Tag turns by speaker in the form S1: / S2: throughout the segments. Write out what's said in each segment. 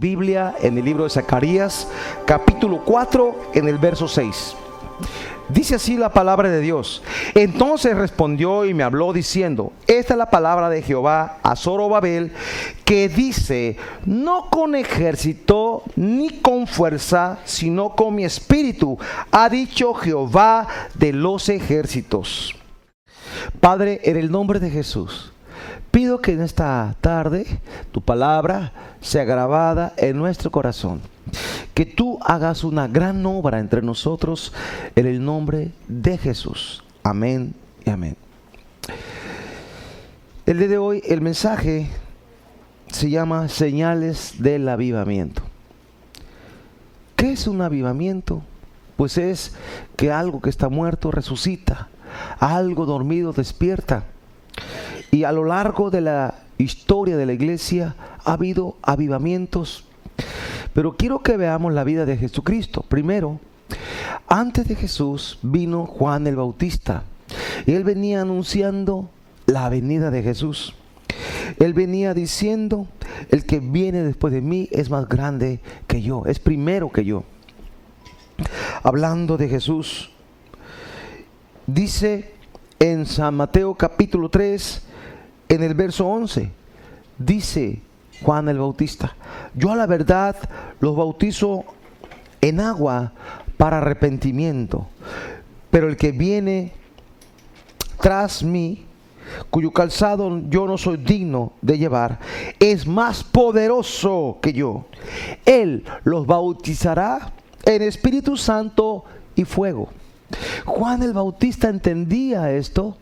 S1: Biblia en el libro de Zacarías, capítulo 4, en el verso 6. Dice así la palabra de Dios. Entonces respondió y me habló diciendo, esta es la palabra de Jehová a Zorobabel, que dice, no con ejército ni con fuerza, sino con mi espíritu, ha dicho Jehová de los ejércitos. Padre, en el nombre de Jesús, Pido que en esta tarde tu palabra sea grabada en nuestro corazón. Que tú hagas una gran obra entre nosotros en el nombre de Jesús. Amén y amén. El día de hoy el mensaje se llama señales del avivamiento. ¿Qué es un avivamiento? Pues es que algo que está muerto resucita, algo dormido despierta. Y a lo largo de la historia de la iglesia ha habido avivamientos. Pero quiero que veamos la vida de Jesucristo. Primero, antes de Jesús vino Juan el Bautista. Y él venía anunciando la venida de Jesús. Él venía diciendo, el que viene después de mí es más grande que yo, es primero que yo. Hablando de Jesús, dice en San Mateo capítulo 3, en el verso 11, dice Juan el Bautista, yo a la verdad los bautizo en agua para arrepentimiento, pero el que viene tras mí, cuyo calzado yo no soy digno de llevar, es más poderoso que yo. Él los bautizará en Espíritu Santo y fuego. Juan el Bautista entendía esto,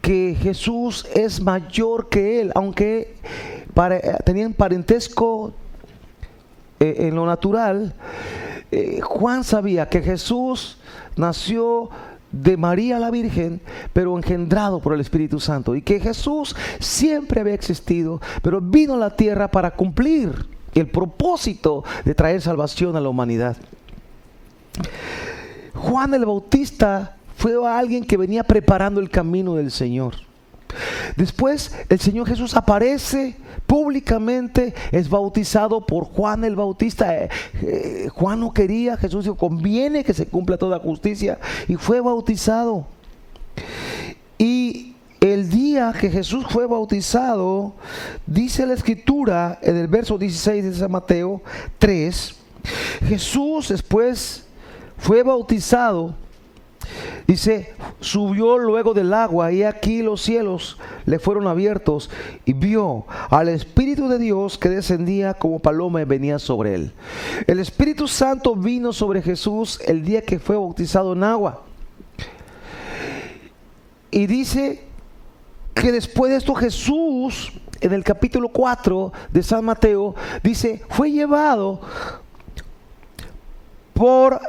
S1: que Jesús es mayor que él, aunque tenían parentesco eh, en lo natural. Eh, Juan sabía que Jesús nació de María la Virgen, pero engendrado por el Espíritu Santo, y que Jesús siempre había existido, pero vino a la tierra para cumplir el propósito de traer salvación a la humanidad. Juan el Bautista fue alguien que venía preparando el camino del Señor. Después el Señor Jesús aparece públicamente, es bautizado por Juan el Bautista. Eh, eh, Juan no quería, Jesús dijo, conviene que se cumpla toda justicia y fue bautizado. Y el día que Jesús fue bautizado, dice la escritura en el verso 16 de San Mateo 3, Jesús después fue bautizado, dice, subió luego del agua y aquí los cielos le fueron abiertos y vio al Espíritu de Dios que descendía como paloma y venía sobre él. El Espíritu Santo vino sobre Jesús el día que fue bautizado en agua. Y dice que después de esto Jesús, en el capítulo 4 de San Mateo, dice, fue llevado por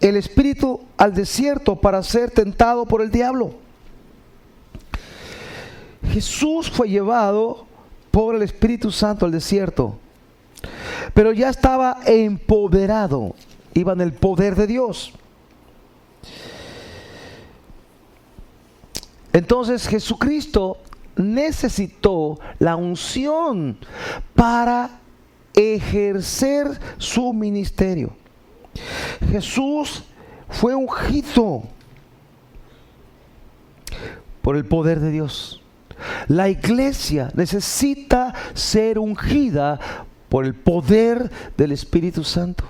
S1: el espíritu al desierto para ser tentado por el diablo. Jesús fue llevado por el Espíritu Santo al desierto, pero ya estaba empoderado, iba en el poder de Dios. Entonces Jesucristo necesitó la unción para ejercer su ministerio. Jesús fue ungido por el poder de Dios. La iglesia necesita ser ungida por el poder del Espíritu Santo.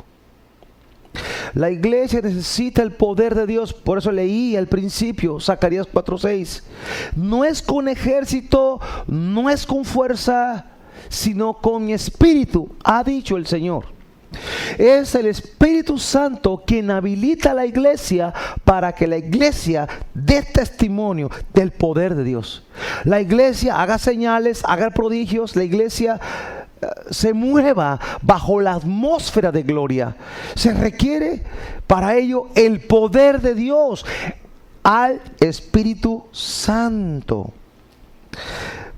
S1: La iglesia necesita el poder de Dios. Por eso leí al principio Zacarías 4:6. No es con ejército, no es con fuerza, sino con mi espíritu, ha dicho el Señor. Es el Espíritu Santo quien habilita a la iglesia para que la iglesia dé testimonio del poder de Dios. La iglesia haga señales, haga prodigios, la iglesia eh, se mueva bajo la atmósfera de gloria. Se requiere para ello el poder de Dios al Espíritu Santo.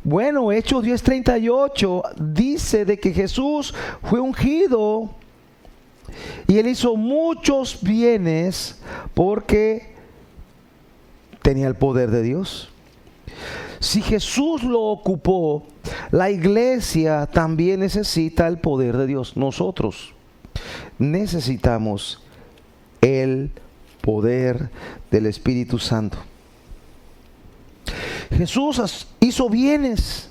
S1: Bueno, Hechos 10:38 dice de que Jesús fue ungido y él hizo muchos bienes porque tenía el poder de Dios. Si Jesús lo ocupó la iglesia también necesita el poder de Dios. Nosotros necesitamos el poder del Espíritu Santo. Jesús hizo bienes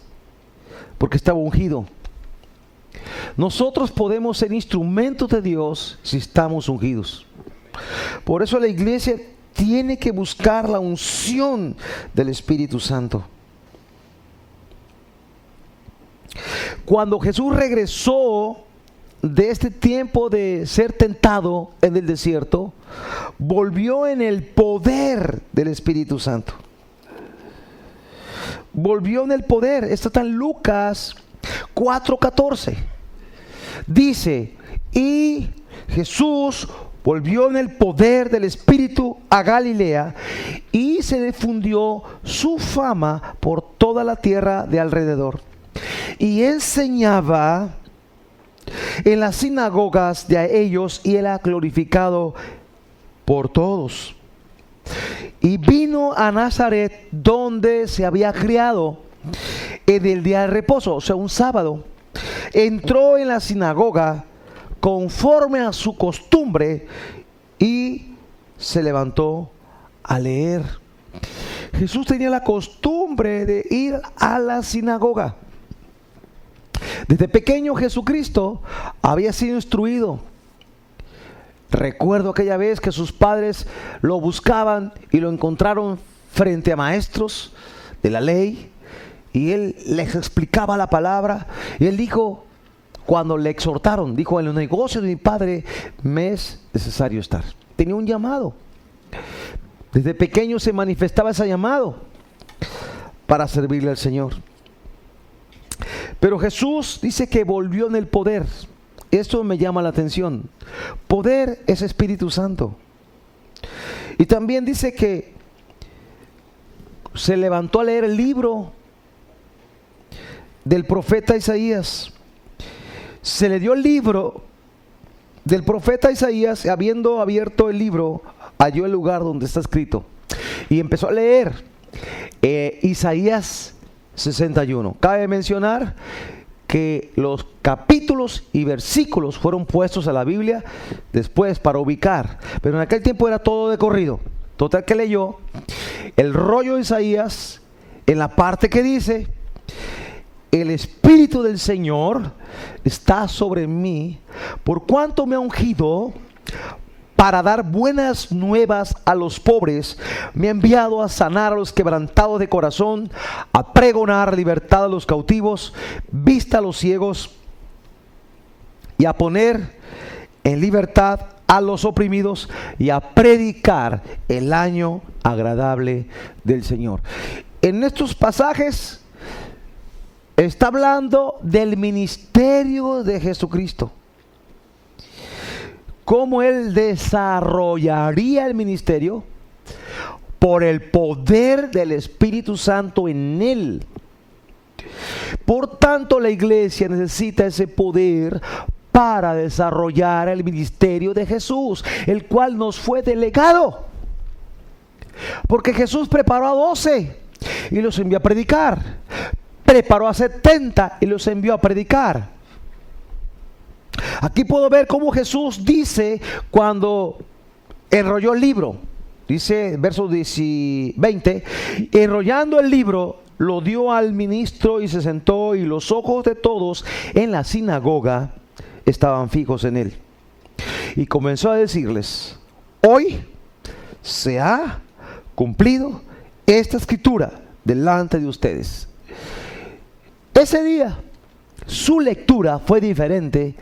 S1: porque estaba ungido. Nosotros podemos ser instrumentos de Dios si estamos ungidos. Por eso la iglesia tiene que buscar la unción del Espíritu Santo. Cuando Jesús regresó de este tiempo de ser tentado en el desierto, volvió en el poder del Espíritu Santo. Volvió en el poder. Está en Lucas 4:14. Dice, y Jesús volvió en el poder del Espíritu a Galilea y se difundió su fama por toda la tierra de alrededor. Y enseñaba en las sinagogas de ellos y era glorificado por todos. Y vino a Nazaret donde se había criado en el día de reposo, o sea, un sábado. Entró en la sinagoga conforme a su costumbre y se levantó a leer. Jesús tenía la costumbre de ir a la sinagoga. Desde pequeño Jesucristo había sido instruido. Recuerdo aquella vez que sus padres lo buscaban y lo encontraron frente a maestros de la ley y él les explicaba la palabra y él dijo, cuando le exhortaron, dijo, en el negocio de mi padre me es necesario estar. Tenía un llamado. Desde pequeño se manifestaba ese llamado para servirle al Señor. Pero Jesús dice que volvió en el poder. Esto me llama la atención. Poder es Espíritu Santo. Y también dice que se levantó a leer el libro del profeta Isaías se le dio el libro del profeta Isaías, habiendo abierto el libro, halló el lugar donde está escrito. Y empezó a leer eh, Isaías 61. Cabe mencionar que los capítulos y versículos fueron puestos a la Biblia después para ubicar. Pero en aquel tiempo era todo de corrido. Total que leyó el rollo de Isaías en la parte que dice, el Espíritu del Señor está sobre mí, por cuanto me ha ungido para dar buenas nuevas a los pobres, me ha enviado a sanar a los quebrantados de corazón, a pregonar libertad a los cautivos, vista a los ciegos y a poner en libertad a los oprimidos y a predicar el año agradable del Señor. En estos pasajes Está hablando del ministerio de Jesucristo. Cómo Él desarrollaría el ministerio por el poder del Espíritu Santo en Él. Por tanto, la iglesia necesita ese poder para desarrollar el ministerio de Jesús, el cual nos fue delegado. Porque Jesús preparó a doce y los envió a predicar preparó a 70 y los envió a predicar. Aquí puedo ver cómo Jesús dice cuando enrolló el libro. Dice verso 20, enrollando el libro, lo dio al ministro y se sentó y los ojos de todos en la sinagoga estaban fijos en él. Y comenzó a decirles, hoy se ha cumplido esta escritura delante de ustedes. Ese día su lectura fue diferente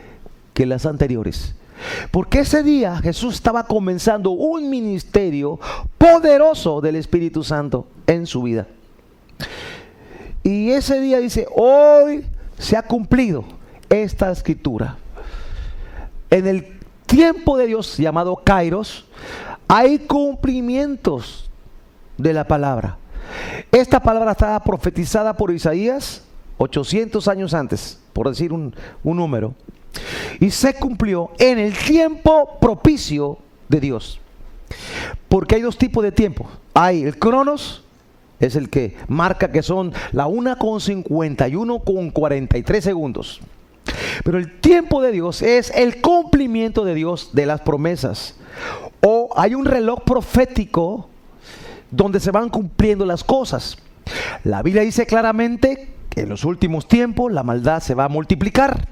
S1: que las anteriores. Porque ese día Jesús estaba comenzando un ministerio poderoso del Espíritu Santo en su vida. Y ese día dice, hoy se ha cumplido esta escritura. En el tiempo de Dios llamado Kairos, hay cumplimientos de la palabra. Esta palabra estaba profetizada por Isaías 800 años antes, por decir un, número, y se cumplió en el tiempo propicio de Dios. Porque hay dos tipos de tiempo. Hay el cronos es el que marca que son la 1,51 con 43 segundos. Pero el tiempo de Dios es el cumplimiento de Dios de las promesas. O hay un reloj profético donde se van cumpliendo las cosas. La Biblia dice claramente que en los últimos tiempos la maldad se va a multiplicar.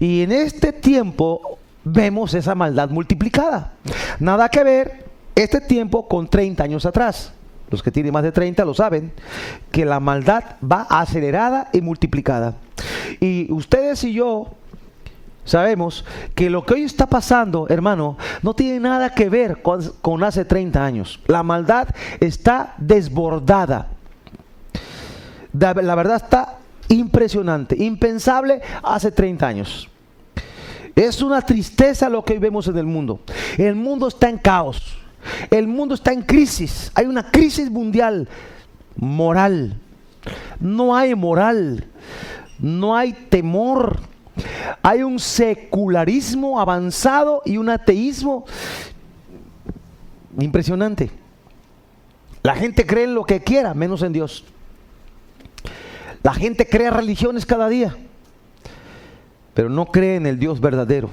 S1: Y en este tiempo vemos esa maldad multiplicada. Nada que ver este tiempo con 30 años atrás. Los que tienen más de 30 lo saben, que la maldad va acelerada y multiplicada. Y ustedes y yo sabemos que lo que hoy está pasando, hermano, no tiene nada que ver con, hace 30 años. La maldad está desbordada. La verdad está impresionante, impensable hace 30 años. Es una tristeza lo que vemos en el mundo. El mundo está en caos. El mundo está en crisis. Hay una crisis mundial moral. No hay moral. No hay temor. Hay un secularismo avanzado y un ateísmo impresionante. La gente cree en lo que quiera, menos en Dios. La gente crea religiones cada día, pero no cree en el Dios verdadero.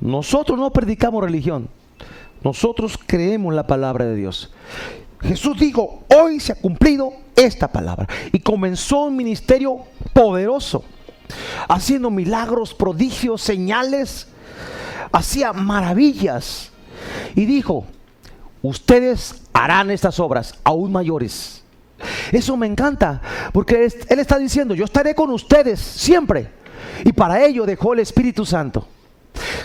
S1: Nosotros no predicamos religión, nosotros creemos la palabra de Dios. Jesús dijo, hoy se ha cumplido esta palabra. Y comenzó un ministerio poderoso, haciendo milagros, prodigios, señales, hacía maravillas. Y dijo, ustedes harán estas obras aún mayores. Eso me encanta, porque Él está diciendo, yo estaré con ustedes siempre. Y para ello dejó el Espíritu Santo.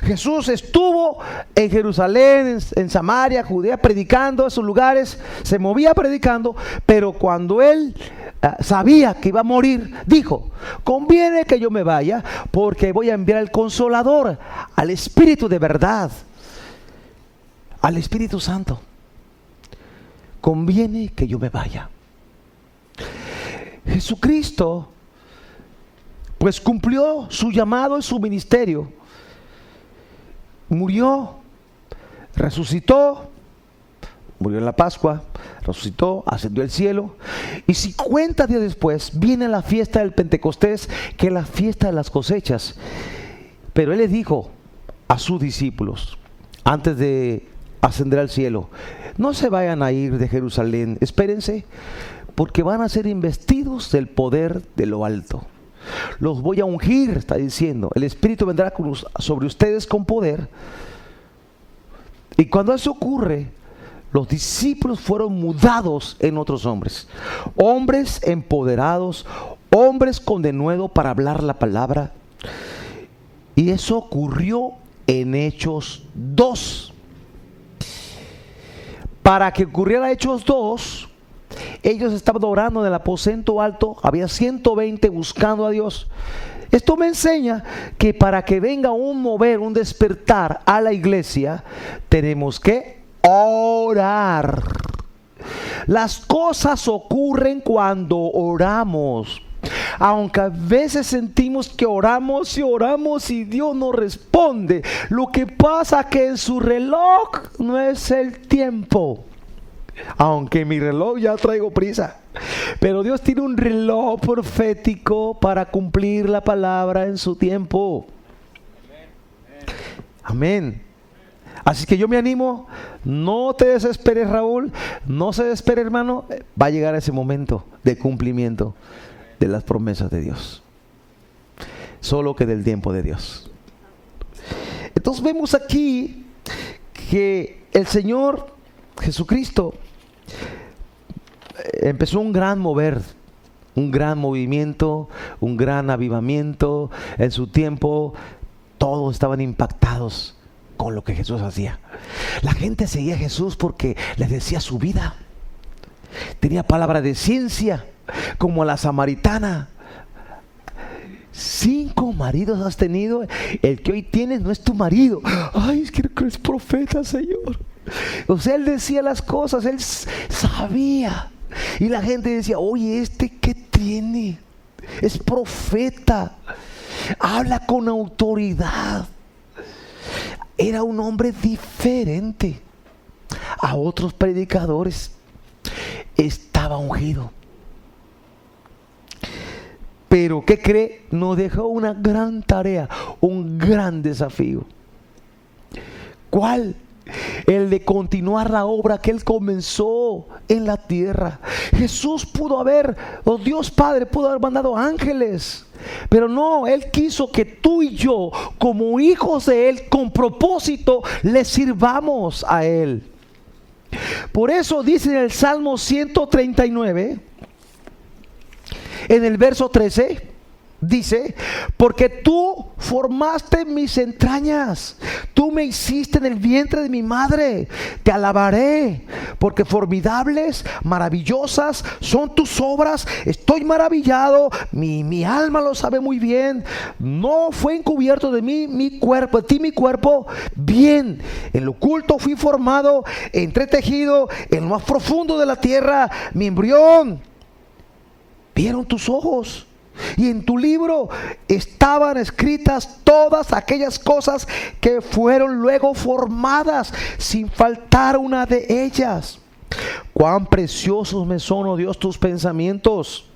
S1: Jesús estuvo en Jerusalén, en, Samaria, Judea, predicando esos lugares, se movía predicando, pero cuando él ah, sabía que iba a morir, dijo, conviene que yo me vaya porque voy a enviar al consolador, al Espíritu de verdad, al Espíritu Santo. Conviene que yo me vaya. Jesucristo pues cumplió su llamado y su ministerio murió, resucitó, murió en la Pascua, resucitó, ascendió al cielo. Y 50 días después viene la fiesta del Pentecostés, que es la fiesta de las cosechas. Pero él les dijo a sus discípulos, antes de ascender al cielo, no se vayan a ir de Jerusalén, espérense, porque van a ser investidos del poder de lo alto. Los voy a ungir, está diciendo. El Espíritu vendrá sobre ustedes con poder. Y cuando eso ocurre, los discípulos fueron mudados en otros hombres. Hombres empoderados, hombres con denuedo para hablar la palabra. Y eso ocurrió en Hechos 2. Para que ocurriera Hechos 2, ellos estaban orando en el aposento alto, había 120 buscando a Dios. Esto me enseña que para que venga un mover, un despertar a la iglesia, tenemos que orar. Las cosas ocurren cuando oramos. Aunque a veces sentimos que oramos y oramos y Dios no responde, lo que pasa que en su reloj no es el tiempo. Aunque mi reloj ya traigo prisa. Pero Dios tiene un reloj profético para cumplir la palabra en su tiempo. Amén. Así que yo me animo, no te desesperes Raúl, no se desespere hermano, va a llegar ese momento de cumplimiento de las promesas de Dios. Solo que del tiempo de Dios. Entonces vemos aquí que el Señor Jesucristo empezó un gran mover, un gran movimiento, un gran avivamiento. En su tiempo todos estaban impactados con lo que Jesús hacía. La gente seguía a Jesús porque les decía su vida. Tenía palabra de ciencia, como la samaritana. Cinco maridos has tenido. El que hoy tienes no es tu marido. Ay, es que es profeta, Señor. O sea, él decía las cosas, él sabía. Y la gente decía, oye, ¿este qué tiene? Es profeta. Habla con autoridad. Era un hombre diferente a otros predicadores. estaba ungido. Pero, ¿qué cree? Nos dejó una gran tarea, un gran desafío. ¿Cuál? El de continuar la obra que Él comenzó en la tierra. Jesús pudo haber, o Dios Padre pudo haber mandado ángeles. Pero no, Él quiso que tú y yo, como hijos de Él, con propósito, le sirvamos a Él. Por eso dice en el Salmo 139, en el verso 13, dice, porque tú formaste mis entrañas, tú me hiciste en el vientre de mi madre, te alabaré, porque formidables, maravillosas son tus obras, estoy maravillado, mi, mi alma lo sabe muy bien, no fue encubierto de mí mi cuerpo, de ti mi cuerpo, bien, en lo oculto fui formado, entretejido, en lo más profundo de la tierra, mi embrión, vieron tus ojos y en tu libro estaban escritas todas aquellas cosas que fueron luego formadas, sin faltar una de ellas. Cuán preciosos me son, oh Dios, tus pensamientos.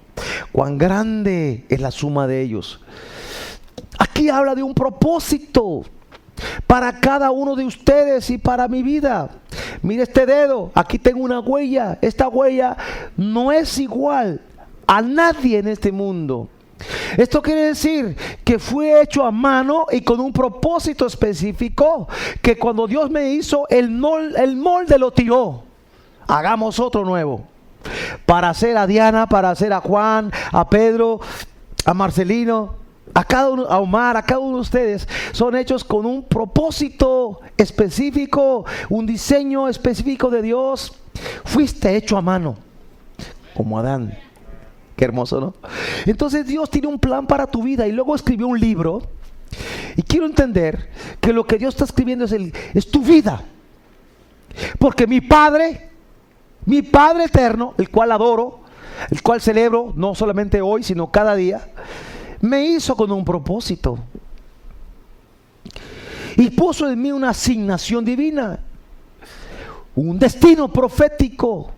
S1: Cuán grande es la suma de ellos. Aquí habla de un propósito para cada uno de ustedes y para mi vida. Mire este dedo, aquí tengo una huella. Esta huella no es igual a nadie en este mundo. Esto quiere decir que fue hecho a mano y con un propósito específico, que cuando Dios me hizo, el, molde, lo tiró. Hagamos otro nuevo. Para hacer a Diana, para hacer a Juan, a Pedro, a Marcelino, a cada uno, a Omar, a cada uno de ustedes, son hechos con un propósito específico, un diseño específico de Dios. Fuiste hecho a mano, como Adán. Qué hermoso, ¿no? Entonces Dios tiene un plan para tu vida y luego escribió un libro. Y quiero entender que lo que Dios está escribiendo es, es tu vida. Porque mi Padre, mi Padre eterno, el cual adoro, el cual celebro, no solamente hoy, sino cada día, me hizo con un propósito. Y puso en mí una asignación divina, un destino profético.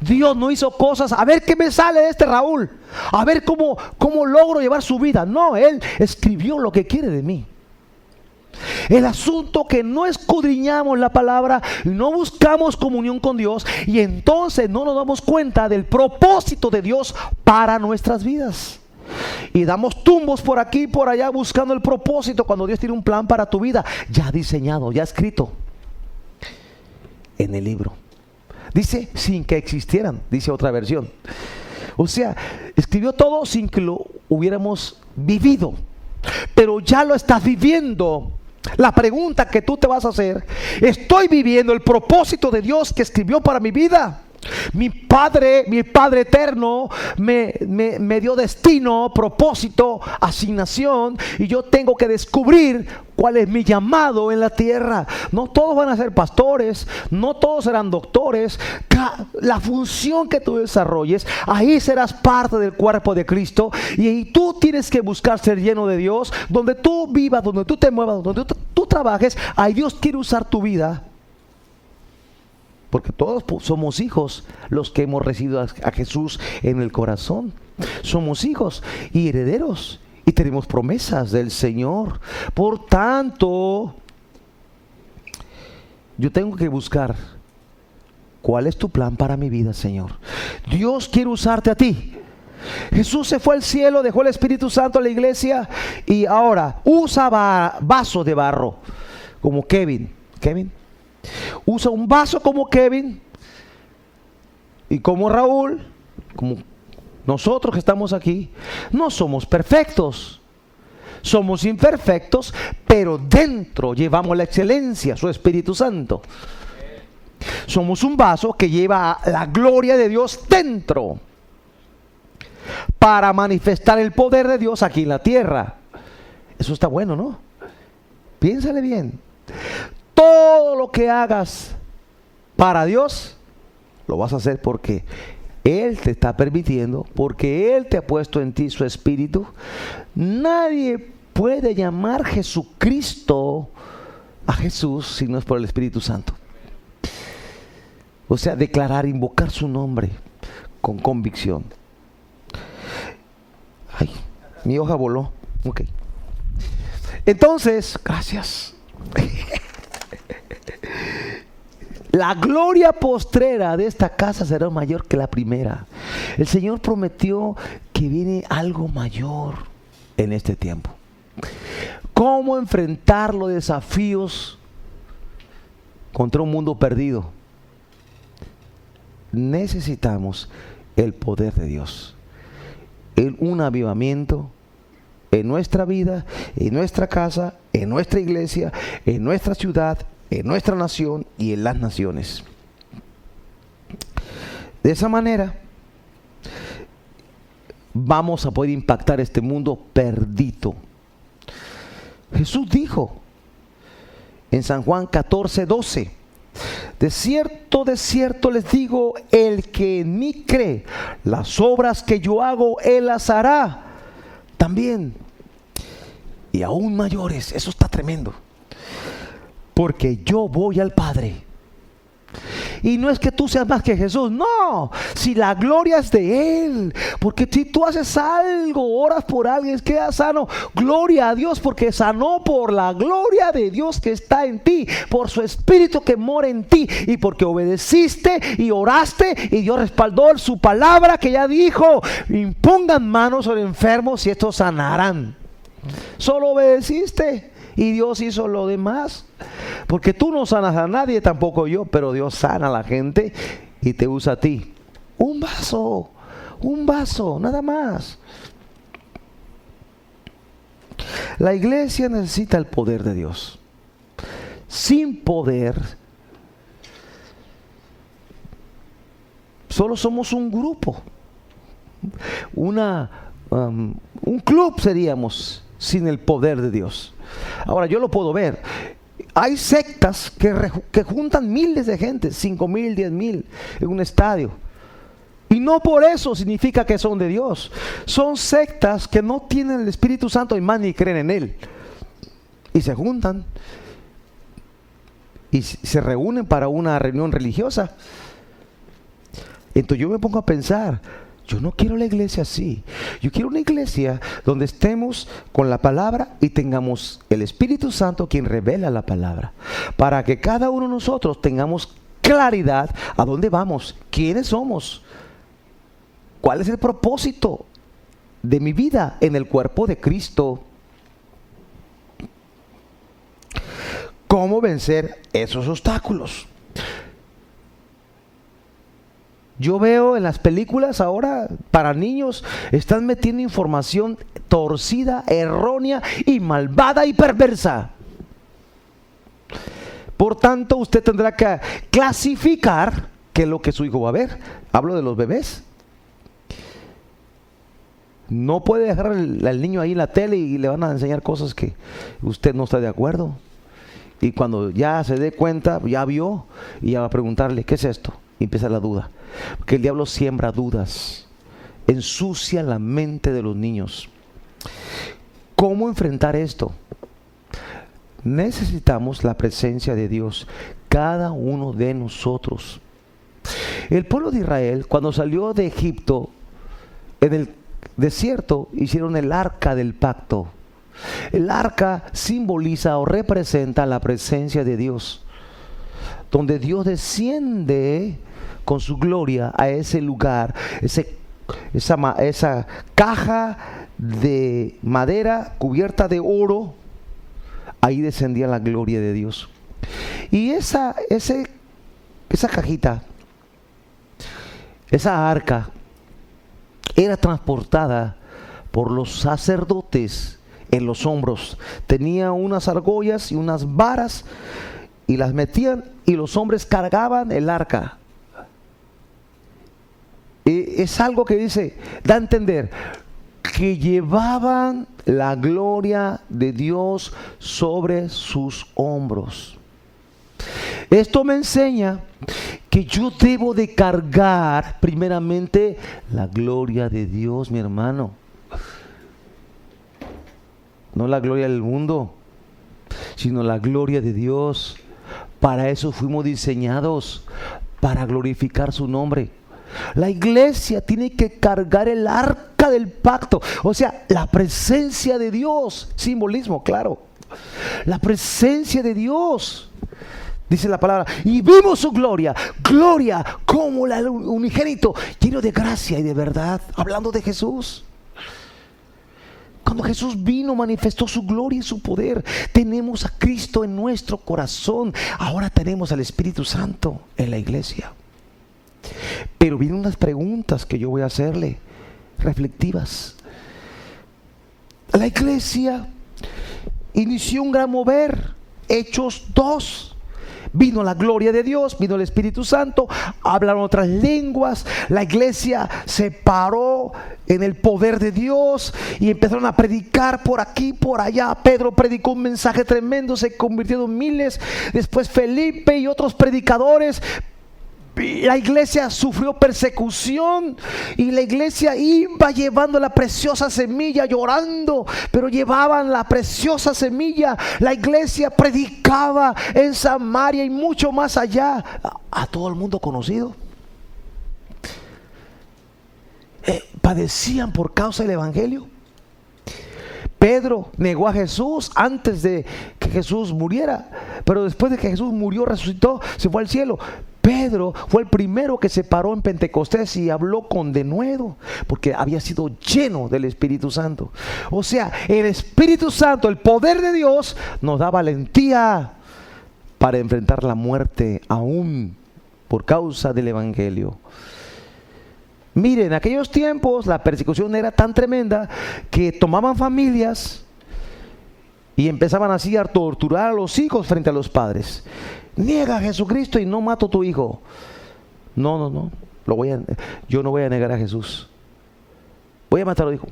S1: Dios no hizo cosas, a ver qué me sale de este Raúl, a ver cómo, cómo logro llevar su vida. No, Él escribió lo que quiere de mí. El asunto que no escudriñamos la palabra no buscamos comunión con Dios y entonces no nos damos cuenta del propósito de Dios para nuestras vidas. Y damos tumbos por aquí y por allá buscando el propósito cuando Dios tiene un plan para tu vida ya diseñado, ya escrito en el libro. Dice sin que existieran, dice otra versión. O sea, escribió todo sin que lo hubiéramos vivido. Pero ya lo estás viviendo. La pregunta que tú te vas a hacer, ¿estoy viviendo el propósito de Dios que escribió para mi vida? Mi Padre, mi Padre eterno, me, me, dio destino, propósito, asignación, y yo tengo que descubrir cuál es mi llamado en la tierra. No todos van a ser pastores, no todos serán doctores. La función que tú desarrolles, ahí serás parte del cuerpo de Cristo, y, tú tienes que buscar ser lleno de Dios, donde tú vivas, donde tú te muevas, donde tú, tú trabajes, ahí Dios quiere usar tu vida porque todos somos hijos los que hemos recibido a, Jesús en el corazón. Somos hijos y herederos y tenemos promesas del Señor. Por tanto, yo tengo que buscar cuál es tu plan para mi vida, Señor. Dios quiere usarte a ti. Jesús se fue al cielo, dejó el Espíritu Santo a la iglesia y ahora usa vaso de barro, como Kevin. Kevin, Usa un vaso como Kevin y como Raúl, como nosotros que estamos aquí, no somos perfectos. Somos imperfectos, pero dentro llevamos la excelencia, su Espíritu Santo. Somos un vaso que lleva la gloria de Dios dentro para manifestar el poder de Dios aquí en la tierra. Eso está bueno, ¿no? Piénsale bien todo lo que hagas para Dios, lo vas a hacer porque Él te está permitiendo, porque Él te ha puesto en ti su espíritu. Nadie puede llamar Jesucristo a Jesús si no es por el Espíritu Santo. O sea, declarar, invocar su nombre con convicción. Ay, mi hoja voló. Ok. Entonces, gracias. La gloria postrera de esta casa será mayor que la primera. El Señor prometió que viene algo mayor en este tiempo. ¿Cómo enfrentar los desafíos contra un mundo perdido? Necesitamos el poder de Dios. En un avivamiento en nuestra vida, en nuestra casa, en nuestra iglesia, en nuestra ciudad, en nuestra nación y en las naciones. De esa manera vamos a poder impactar este mundo perdido. Jesús dijo en San Juan 14, 12, de cierto, de cierto les digo, el que en mí cree, las obras que yo hago, él las hará también. Y aún mayores, eso está tremendo porque yo voy al Padre. Y no es que tú seas más que Jesús, no, si la gloria es de Él, porque si tú haces algo, oras por alguien, queda sano, gloria a Dios, porque sanó por la gloria de Dios que está en ti, por su Espíritu que mora en ti, y porque obedeciste y oraste, y Dios respaldó su palabra que ya dijo, impongan manos sobre enfermos y estos sanarán. Solo obedeciste y Dios hizo lo demás. Porque tú no sanas a nadie, tampoco yo, pero Dios sana a la gente y te usa a ti. Un vaso, un vaso, nada más. La iglesia necesita el poder de Dios. Sin poder, solo somos un grupo, una, um, un club seríamos sin el poder de Dios. Ahora, yo lo puedo ver. Hay sectas que, que juntan miles de gente, cinco mil, diez mil, en un estadio. Y no por eso significa que son de Dios. Son sectas que no tienen el Espíritu Santo y más ni creen en Él. Y se juntan. Y se reúnen para una reunión religiosa. Entonces yo me pongo a pensar, yo no quiero la iglesia así. Yo quiero una iglesia donde estemos con la palabra y tengamos el Espíritu Santo quien revela la palabra. Para que cada uno de nosotros tengamos claridad a dónde vamos, quiénes somos, cuál es el propósito de mi vida en el cuerpo de Cristo. ¿Cómo vencer esos obstáculos? Yo veo en las películas ahora para niños están metiendo información torcida, errónea y malvada y perversa. Por tanto, usted tendrá que clasificar qué es lo que su hijo va a ver. Hablo de los bebés. No puede dejar al, niño ahí en la tele y le van a enseñar cosas que usted no está de acuerdo. Y cuando ya se dé cuenta, ya vio, y ya va a preguntarle, ¿qué es esto? Empieza la duda. Porque el diablo siembra dudas, ensucia la mente de los niños. ¿Cómo enfrentar esto? Necesitamos la presencia de Dios, cada uno de nosotros. El pueblo de Israel, cuando salió de Egipto, en el desierto, hicieron el arca del pacto. El arca simboliza o representa la presencia de Dios, donde Dios desciende con su gloria a ese lugar, ese, esa, esa caja de madera cubierta de oro, ahí descendía la gloria de Dios. Y esa, ese, esa cajita, esa arca, era transportada por los sacerdotes en los hombros. Tenía unas argollas y unas varas y las metían y los hombres cargaban el arca es algo que dice, da a entender que llevaban la gloria de Dios sobre sus hombros. Esto me enseña que yo debo de cargar primeramente la gloria de Dios, mi hermano. No la gloria del mundo, sino la gloria de Dios. Para eso fuimos diseñados, para glorificar su nombre. La iglesia tiene que cargar el arca del pacto, o sea, la presencia de Dios, simbolismo, claro. La presencia de Dios, dice la palabra, y vimos su gloria, gloria como la unigénito, lleno de gracia y de verdad, hablando de Jesús. Cuando Jesús vino, manifestó su gloria y su poder. Tenemos a Cristo en nuestro corazón. Ahora tenemos al Espíritu Santo en la iglesia. Pero vienen unas preguntas que yo voy a hacerle, reflectivas. La iglesia inició un gran mover. Hechos 2. Vino la gloria de Dios, vino el Espíritu Santo, hablaron otras lenguas, la iglesia se paró en el poder de Dios y empezaron a predicar por aquí, por allá. Pedro predicó un mensaje tremendo, se convirtieron miles. Después Felipe y otros predicadores la iglesia sufrió persecución y la iglesia iba llevando la preciosa semilla llorando, pero llevaban la preciosa semilla. La iglesia predicaba en Samaria y mucho más allá a, todo el mundo conocido. Eh, padecían por causa del Evangelio. Pedro negó a Jesús antes de que Jesús muriera, pero después de que Jesús murió, resucitó, se fue al cielo. Pedro fue el primero que se paró en Pentecostés y habló con denuedo, porque había sido lleno del Espíritu Santo. O sea, el Espíritu Santo, el poder de Dios, nos da valentía para enfrentar la muerte aún por causa del Evangelio. Miren, en aquellos tiempos la persecución era tan tremenda que tomaban familias y empezaban así a torturar a los hijos frente a los padres niega a Jesucristo y no mato a tu hijo. No, no, no. Lo voy a, yo no voy a negar a Jesús. Voy a matar a hijo.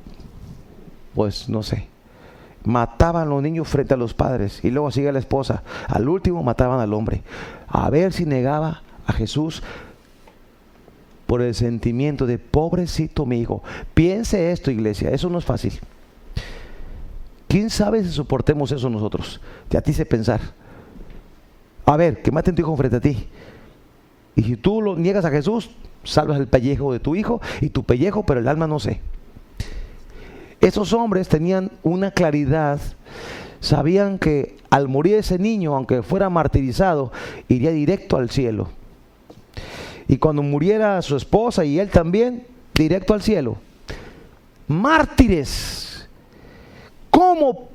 S1: Pues no sé. Mataban a los niños frente a los padres y luego sigue la esposa. Al último mataban al hombre. A ver si negaba a Jesús por el sentimiento de pobrecito mi hijo. Piense esto, iglesia. Eso no es fácil. ¿Quién sabe si soportemos eso nosotros? Ya te hice pensar a ver, que maten tu hijo frente a ti. Y si tú lo niegas a Jesús, salvas el pellejo de tu hijo y tu pellejo, pero el alma no sé. Esos hombres tenían una claridad, sabían que al morir ese niño, aunque fuera martirizado, iría directo al cielo. Y cuando muriera su esposa y él también, directo al cielo. Mártires. ¿Cómo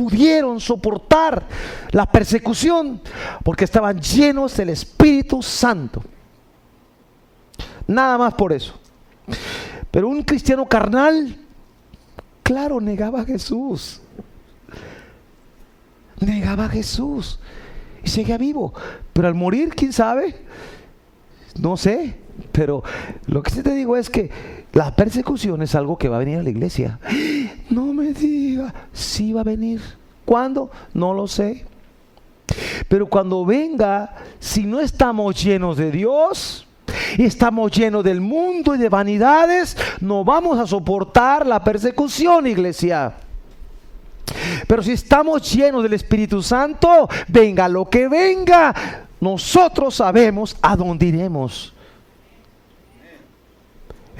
S1: pudieron soportar la persecución porque estaban llenos del Espíritu Santo. Nada más por eso. Pero un cristiano carnal, claro, negaba a Jesús. Negaba a Jesús. Y seguía vivo. Pero al morir, ¿quién sabe? No sé. Pero lo que sí te digo es que la persecución es algo que va a venir a la iglesia. No me diga, sí va a venir. ¿Cuándo? No lo sé. Pero cuando venga, si no estamos llenos de Dios y estamos llenos del mundo y de vanidades, no vamos a soportar la persecución, iglesia. Pero si estamos llenos del Espíritu Santo, venga lo que venga, nosotros sabemos a dónde iremos.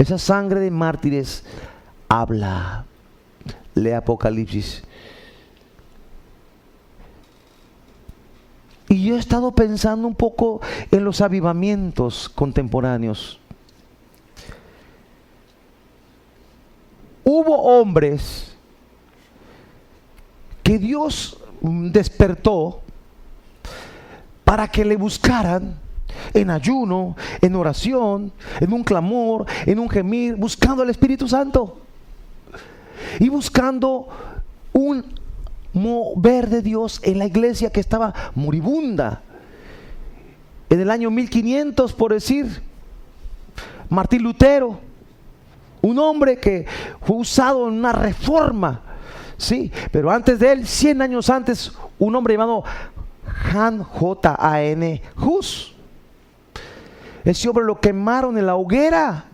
S1: Esa sangre de mártires habla. Lee Apocalipsis. Y yo he estado pensando un poco en los avivamientos contemporáneos. Hubo hombres que Dios despertó para que le buscaran en ayuno, en oración, en un clamor, en un gemir, buscando al Espíritu Santo y buscando un mover de Dios en la iglesia que estaba moribunda. En el año 1500, por decir, Martín Lutero, un hombre que fue usado en una reforma, sí, pero antes de él, 100 años antes, un hombre llamado Han J.A.N. Hus ese hombre lo quemaron en la hoguera.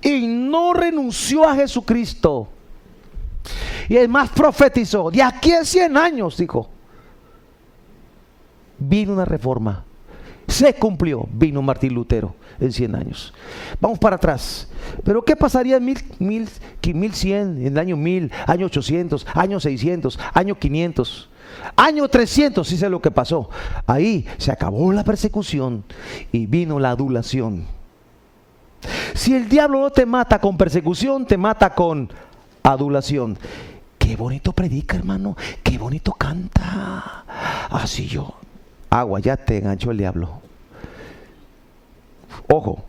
S1: Y no renunció a Jesucristo. Y es más profetizó. De aquí a 100 años, dijo. Vino una reforma. Se cumplió. Vino Martín Lutero en 100 años. Vamos para atrás. Pero ¿qué pasaría en mil, mil, 1100, en el año 1000, año 800, año 600, año 500? Año 300, sí sé lo que pasó. Ahí se acabó la persecución y vino la adulación. Si el diablo no te mata con persecución, te mata con adulación. Qué bonito predica, hermano. Qué bonito canta. Así yo. Agua, ya te enganchó el diablo. Ojo.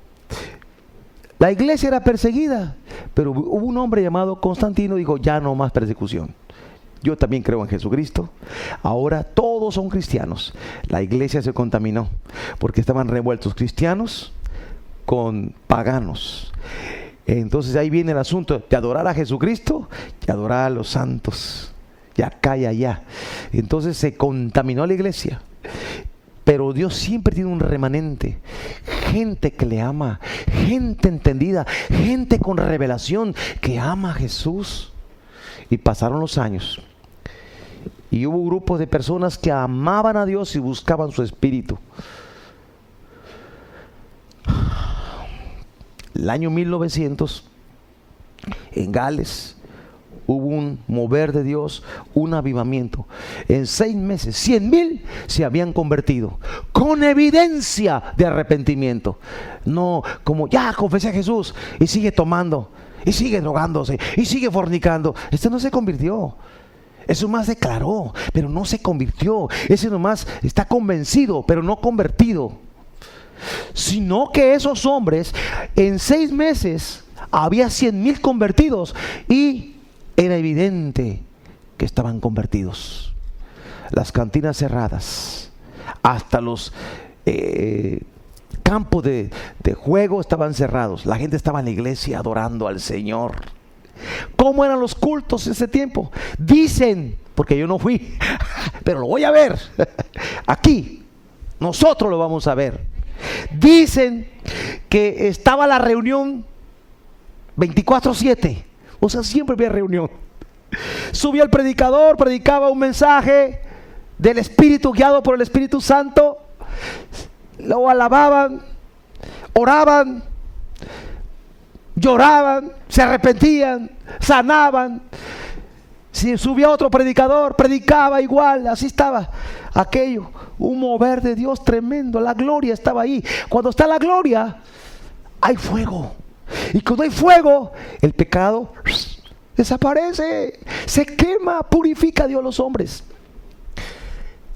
S1: La iglesia era perseguida, pero hubo un hombre llamado Constantino dijo, ya no más persecución. Yo también creo en Jesucristo. Ahora todos son cristianos. La iglesia se contaminó porque estaban revueltos cristianos con paganos. Entonces ahí viene el asunto de adorar a Jesucristo y adorar a los santos. Y acá y allá. Entonces se contaminó la iglesia. Pero Dios siempre tiene un remanente. Gente que le ama. Gente entendida. Gente con revelación que ama a Jesús. Y pasaron los años. Y hubo grupos de personas que amaban a Dios y buscaban su espíritu. El año 1900, en Gales, hubo un mover de Dios, un avivamiento. En seis meses, cien mil se habían convertido, con evidencia de arrepentimiento. No como ya confesé a Jesús y sigue tomando, y sigue drogándose, y sigue fornicando. Este no se convirtió. Eso más declaró, pero no se convirtió. Ese nomás está convencido, pero no convertido. Sino que esos hombres en seis meses había cien mil convertidos y era evidente que estaban convertidos. Las cantinas cerradas, hasta los eh, campos de, de juego estaban cerrados. La gente estaba en la iglesia adorando al Señor. ¿Cómo eran los cultos en ese tiempo? Dicen, porque yo no fui, pero lo voy a ver. Aquí, nosotros lo vamos a ver. Dicen que estaba la reunión 24/7. O sea, siempre había reunión. Subía el predicador, predicaba un mensaje del Espíritu guiado por el Espíritu Santo. Lo alababan, oraban, lloraban, se arrepentían, sanaban. Si subía otro predicador, predicaba igual, así estaba aquello, un mover de Dios tremendo, la gloria estaba ahí. Cuando está la gloria, hay fuego. Y cuando hay fuego, el pecado desaparece, se quema, purifica Dios a los hombres.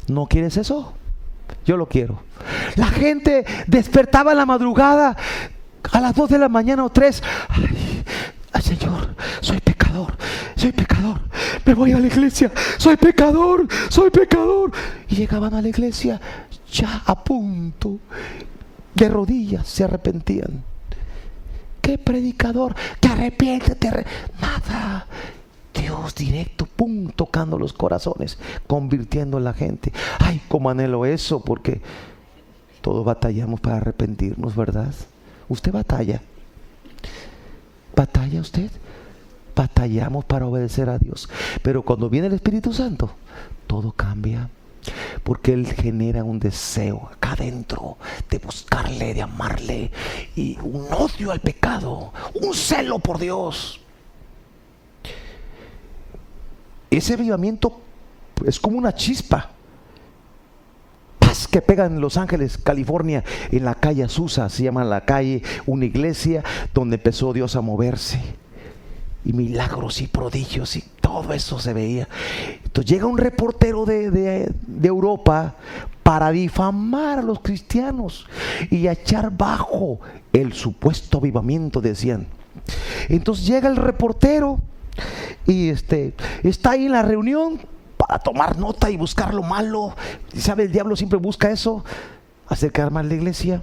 S1: ¿No quieres eso? Yo lo quiero. La gente despertaba en la madrugada a las 2 de la mañana o 3. Ay, Señor, soy pecador, soy pecador. Me voy a la iglesia, soy pecador, soy pecador. Y llegaban a la iglesia ya a punto, de rodillas, se arrepentían. ¿Qué predicador? Que arrepiéntete. Nada. Dios directo, pum, tocando los corazones, convirtiendo a la gente. Ay, cómo anhelo eso, porque todos batallamos para arrepentirnos, ¿verdad? Usted batalla. ¿Batalla usted? Batallamos para obedecer a Dios. Pero cuando viene el Espíritu Santo, todo cambia. Porque Él genera un deseo acá adentro de buscarle, de amarle. Y un odio al pecado. Un celo por Dios. Ese avivamiento es como una chispa que pega en Los Ángeles, California, en la calle Azusa, se llama la calle, una iglesia donde empezó Dios a moverse. Y milagros y prodigios y todo eso se veía. Entonces llega un reportero de, de, Europa para difamar a los cristianos y echar bajo el supuesto avivamiento, decían. Entonces llega el reportero y este, está ahí en la reunión para tomar nota y buscar lo malo. Sabe, el diablo siempre busca eso, acercar más la iglesia.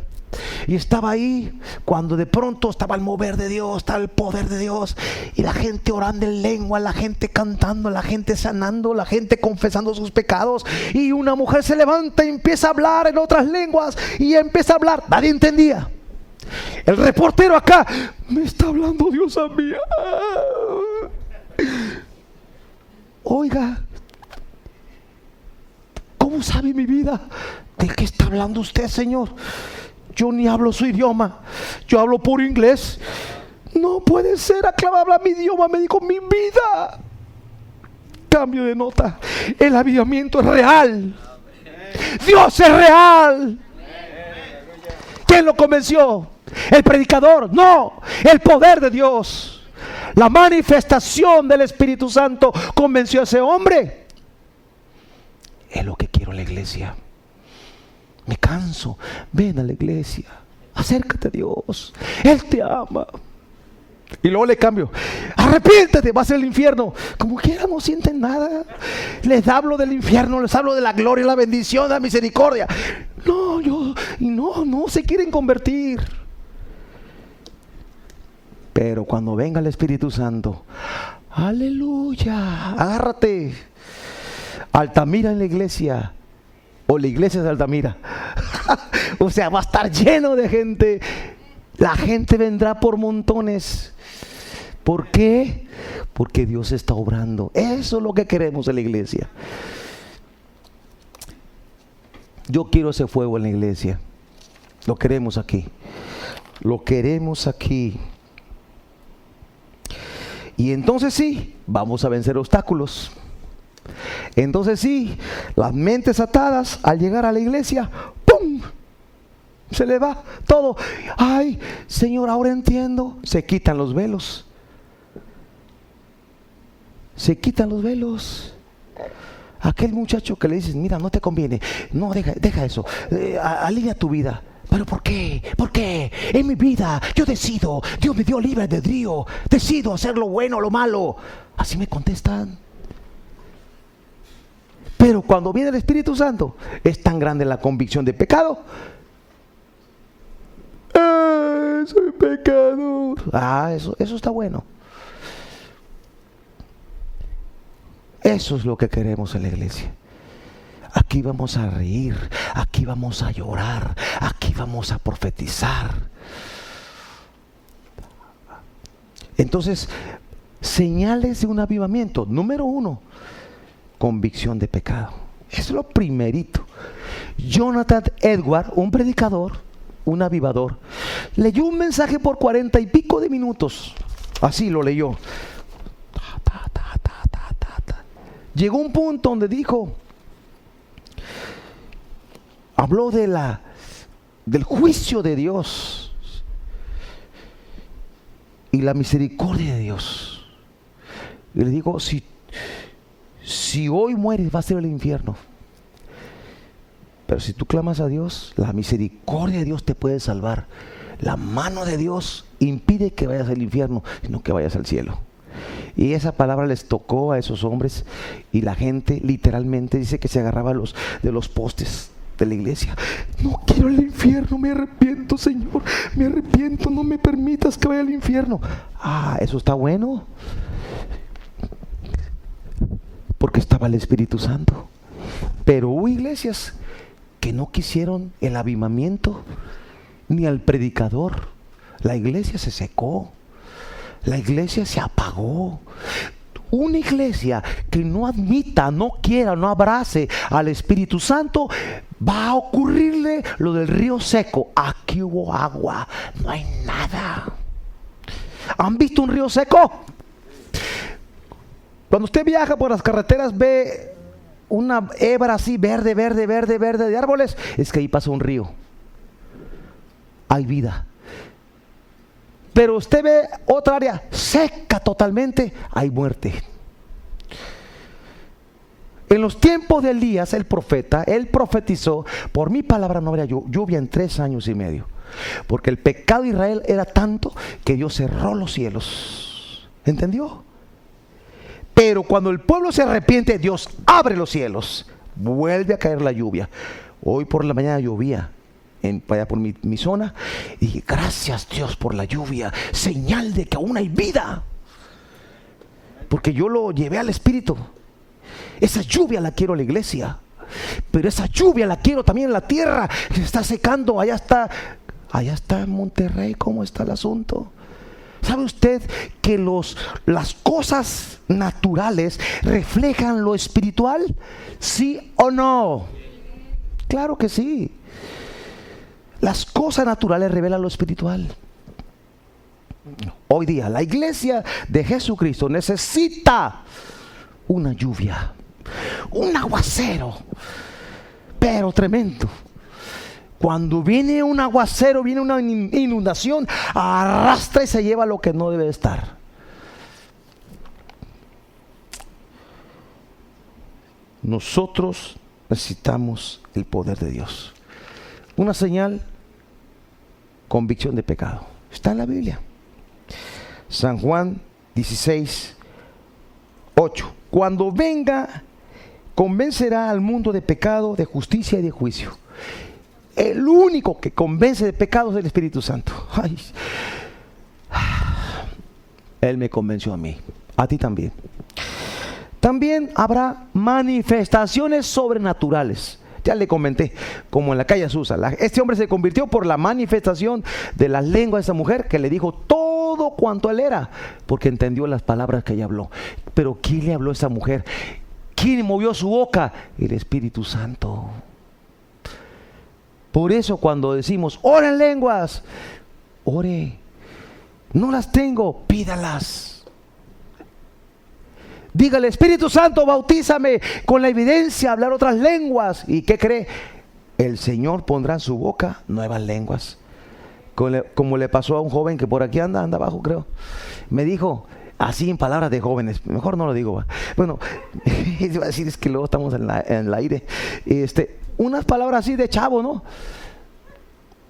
S1: Y estaba ahí cuando de pronto estaba el mover de Dios, estaba el poder de Dios. Y la gente orando en lengua, la gente cantando, la gente sanando, la gente confesando sus pecados. Y una mujer se levanta y empieza a hablar en otras lenguas. Y empieza a hablar. Nadie entendía. El reportero acá, me está hablando Dios a mí. Oiga, ¿Cómo sabe mi vida? ¿De qué está hablando usted, Señor? Yo ni hablo su idioma. Yo hablo puro inglés. No puede ser, aclama, habla mi idioma, me dijo mi vida. Cambio de nota. El avivamiento es real. Dios es real. ¿Quién lo convenció? ¿El predicador? No, el poder de Dios. La manifestación del Espíritu Santo convenció a ese hombre. Es lo que quiero en la iglesia. Me canso. Ven a la iglesia. Acércate a Dios. Él te ama. Y luego le cambio. Arrepiéntete, vas al infierno. Como quiera no sienten nada. Les hablo del infierno, les hablo de la gloria, la bendición, la misericordia. No, yo, y no, no se quieren convertir. Pero cuando venga el Espíritu Santo, aleluya, agárrate. Altamira en la iglesia, o la iglesia de Altamira. o sea, va a estar lleno de gente. La gente vendrá por montones. ¿Por qué? Porque Dios está obrando. Eso es lo que queremos en la iglesia. Yo quiero ese fuego en la iglesia. Lo queremos aquí. Lo queremos aquí. Y entonces sí, vamos a vencer obstáculos. Entonces sí, las mentes atadas al llegar a la iglesia, ¡pum! Se le va todo. Ay, Señor, ahora entiendo. Se quitan los velos. Se quitan los velos. Aquel muchacho que le dices, mira, no te conviene. No, deja, deja eso. Eh, alinea tu vida. ¿Pero por qué? ¿Por qué? En mi vida yo decido. Dios me dio libre albedrío. Decido hacer lo bueno o lo malo. Así me contestan. Pero cuando viene el Espíritu Santo, es tan grande la convicción de pecado. ¡Ah, soy pecado! Ah, eso, eso está bueno. Eso es lo que queremos en la iglesia. Aquí vamos a reír, aquí vamos a llorar, aquí vamos a profetizar. Entonces, señales de un avivamiento. Número uno, convicción de pecado. Es lo primerito. Jonathan Edward, un predicador, un avivador, leyó un mensaje por cuarenta y pico de minutos. Así lo leyó. Llegó un punto donde dijo, habló de la del juicio de Dios y la misericordia de Dios. Y le digo, si, si hoy mueres, va a ser el infierno. Pero si tú clamas a Dios, la misericordia de Dios te puede salvar. La mano de Dios impide que vayas al infierno, sino que vayas al cielo. Y esa palabra les tocó a esos hombres y la gente literalmente dice que se agarraba los, de los postes de la iglesia. No quiero el infierno, me arrepiento, Señor. Me arrepiento, no me permitas que vaya al infierno. Ah, eso está bueno. Porque estaba el Espíritu Santo. Pero hubo iglesias que no quisieron el avivamiento ni al predicador. La iglesia se secó. La iglesia se apagó. Una iglesia que no admita, no quiera, no abrace al Espíritu Santo, va a ocurrirle lo del río seco. Aquí hubo agua, no hay nada. ¿Han visto un río seco? Cuando usted viaja por las carreteras ve una hebra así verde, verde, verde, verde de árboles, es que ahí pasa un río. Hay vida. Pero usted ve otra área seca totalmente, hay muerte. En los tiempos de Elías, el profeta, él profetizó, por mi palabra no habría lluvia en tres años y medio. Porque el pecado de Israel era tanto que Dios cerró los cielos. ¿Entendió? Pero cuando el pueblo se arrepiente, Dios abre los cielos. Vuelve a caer la lluvia. Hoy por la mañana llovía en, allá por mi, zona. Y dije, gracias Dios por la lluvia, señal de que aún hay vida. Porque yo lo llevé al Espíritu. Esa lluvia la quiero en la iglesia. Pero esa lluvia la quiero también en la tierra. Se está secando. Allá está. Allá está en Monterrey. ¿Cómo está el asunto? ¿Sabe usted que los, las cosas naturales reflejan lo espiritual? ¿Sí o no? Claro que sí. Las cosas naturales revelan lo espiritual. Hoy día la iglesia de Jesucristo necesita una lluvia, un aguacero, pero tremendo. Cuando viene un aguacero, viene una inundación, arrastra y se lleva lo que no debe estar. Nosotros necesitamos el poder de Dios. Una señal, convicción de pecado. Está en la Biblia. San Juan 16, 8. Cuando venga, convencerá al mundo de pecado, de justicia y de juicio. El único que convence de pecado es el Espíritu Santo. Él me convenció a mí, a ti también. También habrá manifestaciones sobrenaturales. Ya le comenté, como en la calle Azusa. este hombre se convirtió por la manifestación de la lengua de esa mujer que le dijo todo cuanto él era, porque entendió las palabras que ella habló. Pero ¿quién le habló a esa mujer? ¿Quién movió su boca? El Espíritu Santo. Por eso cuando decimos, oren lenguas, ore. No las tengo, pídalas. Dígale, Espíritu Santo, bautízame con la evidencia, hablar otras lenguas. ¿Y qué cree? El Señor pondrá en su boca nuevas lenguas. Como le pasó a un joven que por aquí anda, anda abajo, creo. Me dijo, así en palabras de jóvenes, mejor no lo digo. Bueno, iba a decir es que luego estamos en, en el aire. Este, unas palabras así de chavo, ¿no?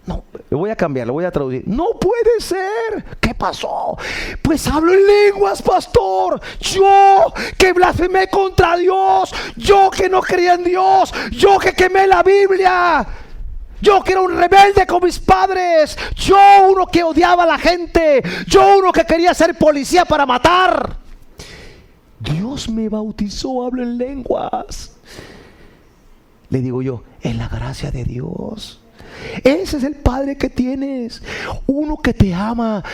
S1: No, lo voy a cambiar, lo voy a traducir. No puede ser. ¿Qué pasó? Pues hablo en lenguas, pastor. Yo que blasfemé contra Dios. Yo que no creía en Dios. Yo que quemé la Biblia. Yo que era un rebelde con mis padres. Yo uno que odiaba a la gente. Yo uno que quería ser policía para matar. Dios me bautizó, hablo en lenguas. Le digo yo, en la gracia de Dios. Ese es el Padre que tienes. Uno que te ama,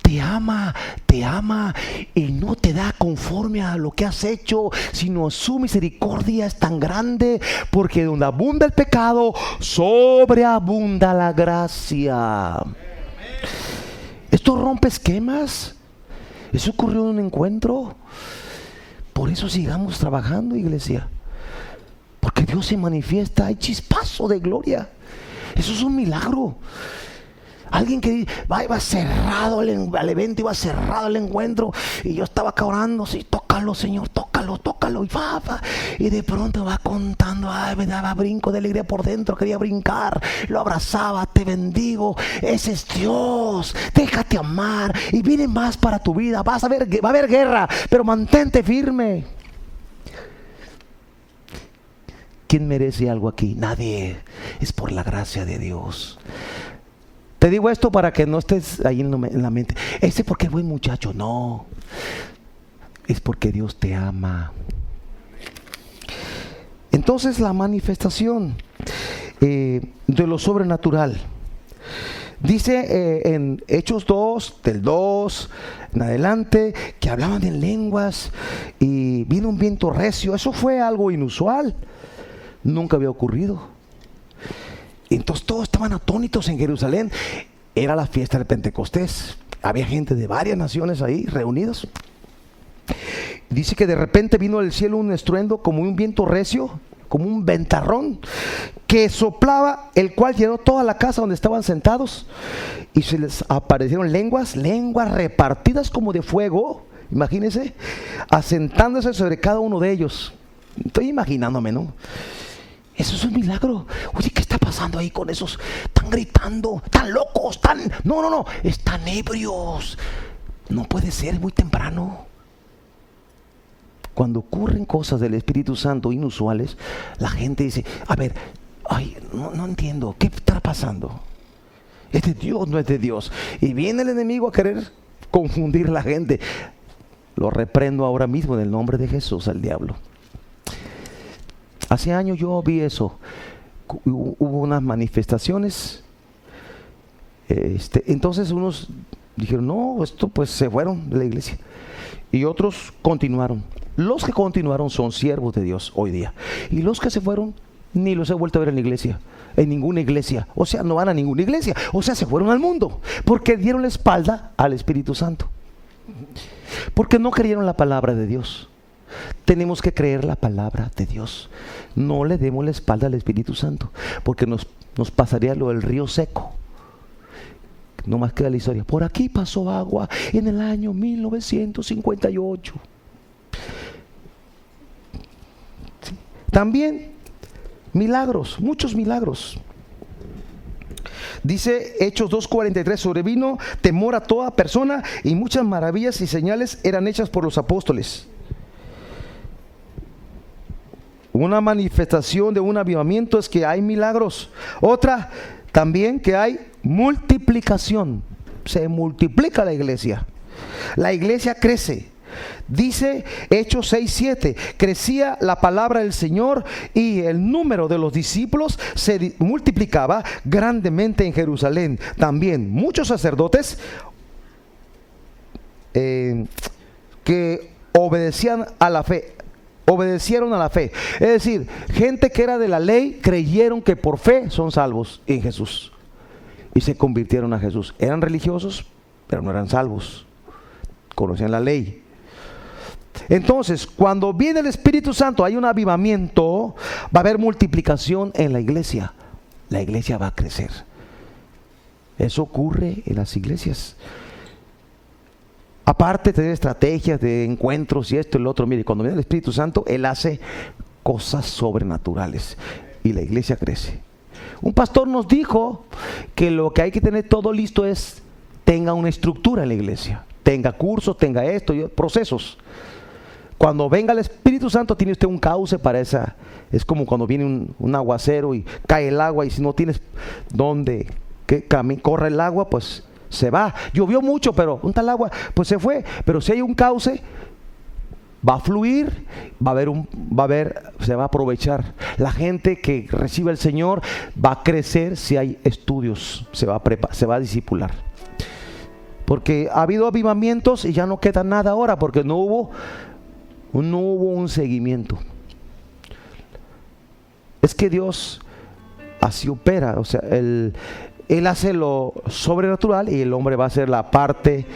S1: te ama, te ama y no te da conforme a lo que has hecho, sino su misericordia es tan grande porque donde abunda el pecado, sobreabunda la gracia. Esto rompe esquemas. Eso ocurrió en un encuentro. Por eso sigamos trabajando, iglesia. Porque Dios se manifiesta, hay chispazo de gloria. Eso es un milagro. Alguien que va, iba cerrado el, evento, iba cerrado el encuentro. Y yo estaba acá orando, sí, tócalo, Señor, tócalo, tócalo. Y, y de pronto va contando, ay, me daba brinco de alegría por dentro, quería brincar. Lo abrazaba, te bendigo. Ese es Dios. Déjate amar. Y viene más para tu vida. Vas a ver, va a haber guerra, pero mantente firme. ¿Quién merece algo aquí? Nadie. Es por la gracia de Dios. Te digo esto para que no estés ahí en la mente. Ese porque es buen muchacho. No. Es porque Dios te ama. Entonces la manifestación eh, de lo sobrenatural. Dice eh, en Hechos 2, del 2 en adelante, que hablaban en lenguas y vino un viento recio. Eso fue algo inusual. Nunca había ocurrido. Entonces todos estaban atónitos en Jerusalén. Era la fiesta del Pentecostés. Había gente de varias naciones ahí reunidos. Dice que de repente vino del cielo un estruendo como un viento recio, como un ventarrón, que soplaba, el cual llenó toda la casa donde estaban sentados. Y se les aparecieron lenguas, lenguas repartidas como de fuego, imagínense, asentándose sobre cada uno de ellos. Estoy imaginándome, ¿no? Eso es un milagro. Oye, ¿qué está pasando ahí con esos? Están gritando, tan locos, tan... No, no, no, están ebrios. No puede ser, muy temprano. Cuando ocurren cosas del Espíritu Santo inusuales, la gente dice, a ver, ay, no, no entiendo, ¿qué está pasando? ¿Es de Dios no es de Dios? Y viene el enemigo a querer confundir la gente. Lo reprendo ahora mismo en el nombre de Jesús al diablo. Hace años yo vi eso. Hubo unas manifestaciones. Este, entonces unos dijeron, no, esto pues se fueron de la iglesia. Y otros continuaron. Los que continuaron son siervos de Dios hoy día. Y los que se fueron ni los he vuelto a ver en la iglesia, en ninguna iglesia. O sea, no van a ninguna iglesia. O sea, se fueron al mundo porque dieron la espalda al Espíritu Santo. Porque no creyeron la palabra de Dios. Tenemos que creer la palabra de Dios. No le demos la espalda al Espíritu Santo, porque nos, nos pasaría lo del río seco. No más queda la historia. Por aquí pasó agua en el año 1958. También milagros, muchos milagros. Dice Hechos 2.43, sobrevino temor a toda persona y muchas maravillas y señales eran hechas por los apóstoles. Una manifestación de un avivamiento es que hay milagros. Otra también que hay multiplicación. Se multiplica la iglesia. La iglesia crece. Dice Hechos 6, 7, crecía la palabra del Señor y el número de los discípulos se multiplicaba grandemente en Jerusalén. También muchos sacerdotes eh, que obedecían a la fe, obedecieron a la fe. Es decir, gente que era de la ley creyeron que por fe son salvos en Jesús y se convirtieron a Jesús. Eran religiosos, pero no eran salvos. Conocían la ley. Entonces, cuando viene el Espíritu Santo, hay un avivamiento, va a haber multiplicación en la iglesia. La iglesia va a crecer. Eso ocurre en las iglesias. Aparte de tener estrategias de encuentros y esto y lo otro, mire, cuando viene el Espíritu Santo, Él hace cosas sobrenaturales y la iglesia crece. Un pastor nos dijo que lo que hay que tener todo listo es tenga una estructura en la iglesia, tenga cursos, tenga esto, procesos. Cuando venga el Espíritu Santo tiene usted un cauce para esa. Es como cuando viene un, aguacero y cae el agua y si no tienes dónde que corre el agua, pues se va. Llovió mucho, pero un tal agua, pues se fue. Pero si hay un cauce, va a fluir, va a haber un, va a haber, se va a aprovechar. La gente que recibe el Señor va a crecer si hay estudios, se va a se va a disipular. Porque ha habido avivamientos y ya no queda nada ahora, porque no hubo no hubo un seguimiento. Es que Dios así opera, o sea, él, él hace lo sobrenatural y el hombre va a hacer la parte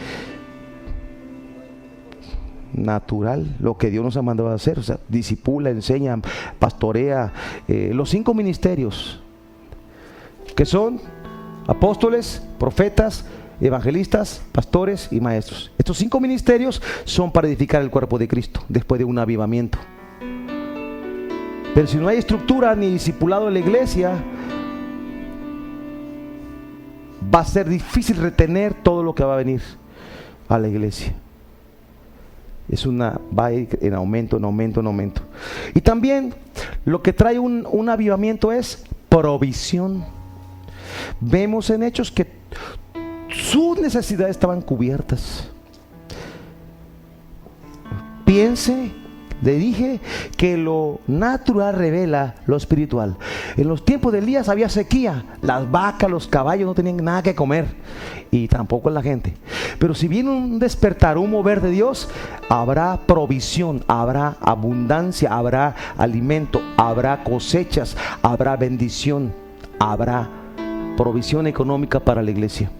S1: natural, lo que Dios nos ha mandado a hacer, o sea, disipula, enseña, pastorea, eh, los cinco ministerios, que son apóstoles, profetas, evangelistas, pastores y maestros. Estos cinco ministerios son para edificar el cuerpo de Cristo después de un avivamiento. Pero si no hay estructura ni discipulado en la iglesia, va a ser difícil retener todo lo que va a venir a la iglesia. Es una, va a ir en aumento, en aumento, en aumento. Y también lo que trae un, un avivamiento es provisión. Vemos en hechos que sus necesidades estaban cubiertas. Piense, le dije que lo natural revela lo espiritual. En los tiempos de Elías había sequía, las vacas, los caballos no tenían nada que comer y tampoco la gente. Pero si viene un despertar, un mover de Dios, habrá provisión, habrá abundancia, habrá alimento, habrá cosechas, habrá bendición, habrá provisión económica para la iglesia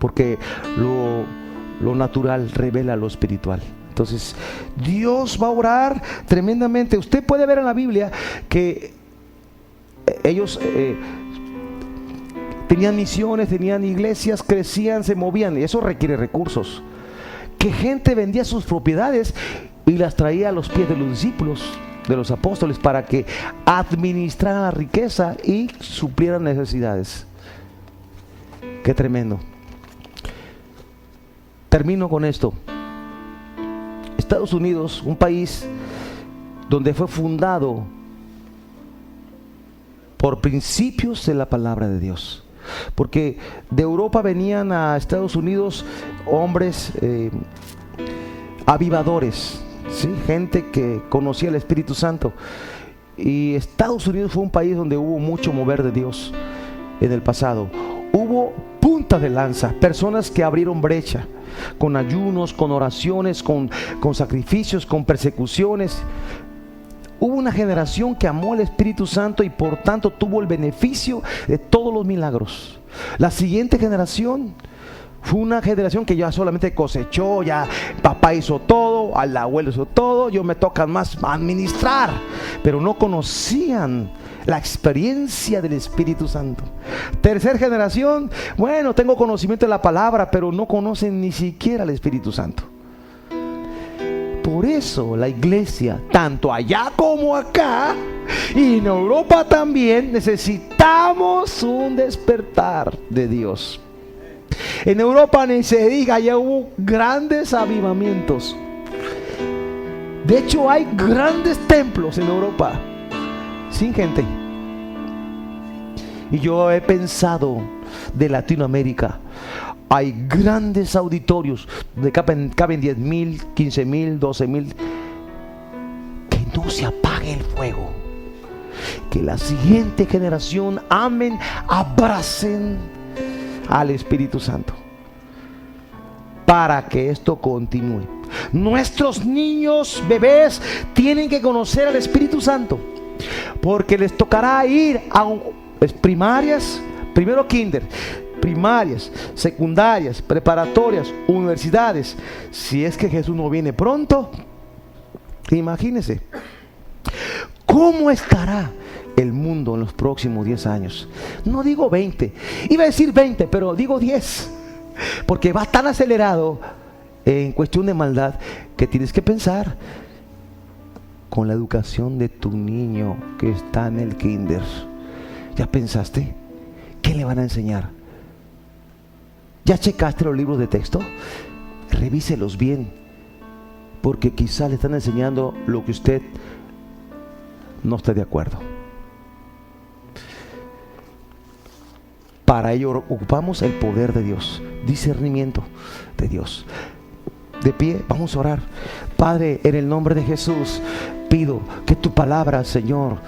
S1: porque lo, natural revela lo espiritual. Entonces, Dios va a orar tremendamente. Usted puede ver en la Biblia que ellos eh, tenían misiones, tenían iglesias, crecían, se movían, y eso requiere recursos. Que gente vendía sus propiedades y las traía a los pies de los discípulos, de los apóstoles, para que administraran la riqueza y suplieran necesidades. Qué tremendo. Termino con esto. Estados Unidos, un país donde fue fundado por principios de la palabra de Dios. Porque de Europa venían a Estados Unidos hombres eh, avivadores, gente que conocía el Espíritu Santo. Y Estados Unidos fue un país donde hubo mucho mover de Dios en el pasado. De lanza, personas que abrieron brecha con ayunos, con oraciones, con, con sacrificios, con persecuciones. Hubo una generación que amó al Espíritu Santo y por tanto tuvo el beneficio de todos los milagros. La siguiente generación fue una generación que ya solamente cosechó, ya papá hizo todo, al abuelo hizo todo, yo me toca más administrar, pero no conocían la experiencia del Espíritu Santo. Tercer generación, bueno, tengo conocimiento de la palabra, pero no conocen ni siquiera el Espíritu Santo. Por eso la iglesia, tanto allá como acá, y en Europa también, necesitamos un despertar de Dios. En Europa ni se diga, ya hubo grandes avivamientos. De hecho, hay grandes templos en Europa sin gente. Y yo he pensado de Latinoamérica. Hay grandes auditorios donde caben, caben 10 mil, 15 mil, 12 mil. Que no se apague el fuego. Que la siguiente generación amen, abracen al Espíritu Santo. Para que esto continúe. Nuestros niños, bebés, tienen que conocer al Espíritu Santo. Porque les tocará ir a primarias, primero kinder, primarias, secundarias, preparatorias, universidades. Si es que Jesús no viene pronto, imagínense. ¿Cómo estará el mundo en los próximos 10 años? No digo 20, iba a decir 20, pero digo 10. Porque va tan acelerado en cuestión de maldad que tienes que pensar con la educación de tu niño que está en el kinder. ¿Ya pensaste? ¿Qué le van a enseñar? ¿Ya checaste los libros de texto? Revíselos bien, porque quizá le están enseñando lo que usted no está de acuerdo. Para ello ocupamos el poder de Dios, discernimiento de Dios. De pie, vamos a orar. Padre, en el nombre de Jesús, pido que tu palabra, Señor,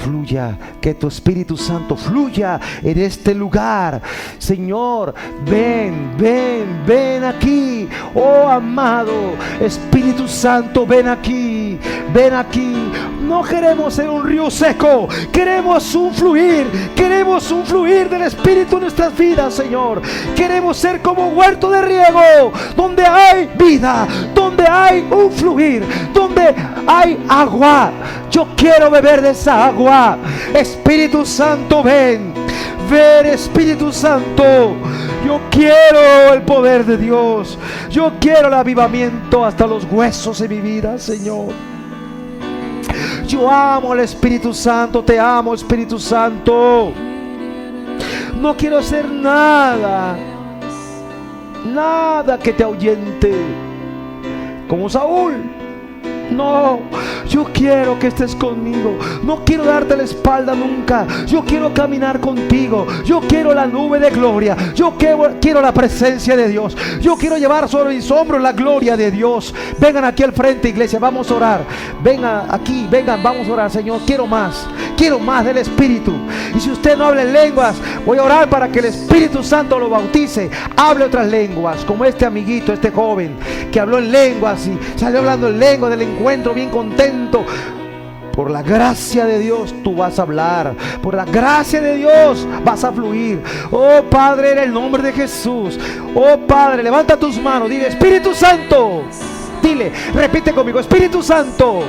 S1: fluya, que tu Espíritu Santo fluya en este lugar. Señor, ven, ven, ven aquí. Oh amado Espíritu Santo, ven aquí, ven aquí. No queremos ser un río seco, queremos un fluir, queremos un fluir del Espíritu en nuestras vidas, Señor. Queremos ser como huerto de riego, donde hay vida, donde hay un fluir, donde hay agua. Yo quiero beber de esa agua. Espíritu Santo, ven. Ven, Espíritu Santo. Yo quiero el poder de Dios. Yo quiero el avivamiento hasta los huesos de mi vida, Señor. Yo amo al Espíritu Santo, te amo Espíritu Santo. No quiero hacer nada, nada que te ahuyente. Como Saúl. No, yo quiero que estés conmigo. No quiero darte la espalda nunca. Yo quiero caminar contigo. Yo quiero la nube de gloria. Yo quiero, la presencia de Dios. Yo quiero llevar sobre mis hombros la gloria de Dios. Vengan aquí al frente, iglesia. Vamos a orar. Vengan aquí, vengan, vamos a orar, Señor. Quiero más. Quiero más del Espíritu. Y si usted no habla en lenguas, voy a orar para que el Espíritu Santo lo bautice. Hable otras lenguas, como este amiguito, este joven que habló en lenguas y salió hablando en lengua del encuentro bien contento. Por la gracia de Dios tú vas a hablar. Por la gracia de Dios vas a fluir. Oh Padre, en el nombre de Jesús. Oh Padre, levanta tus manos. Dile, Espíritu Santo. Dile, repite conmigo, Espíritu Santo.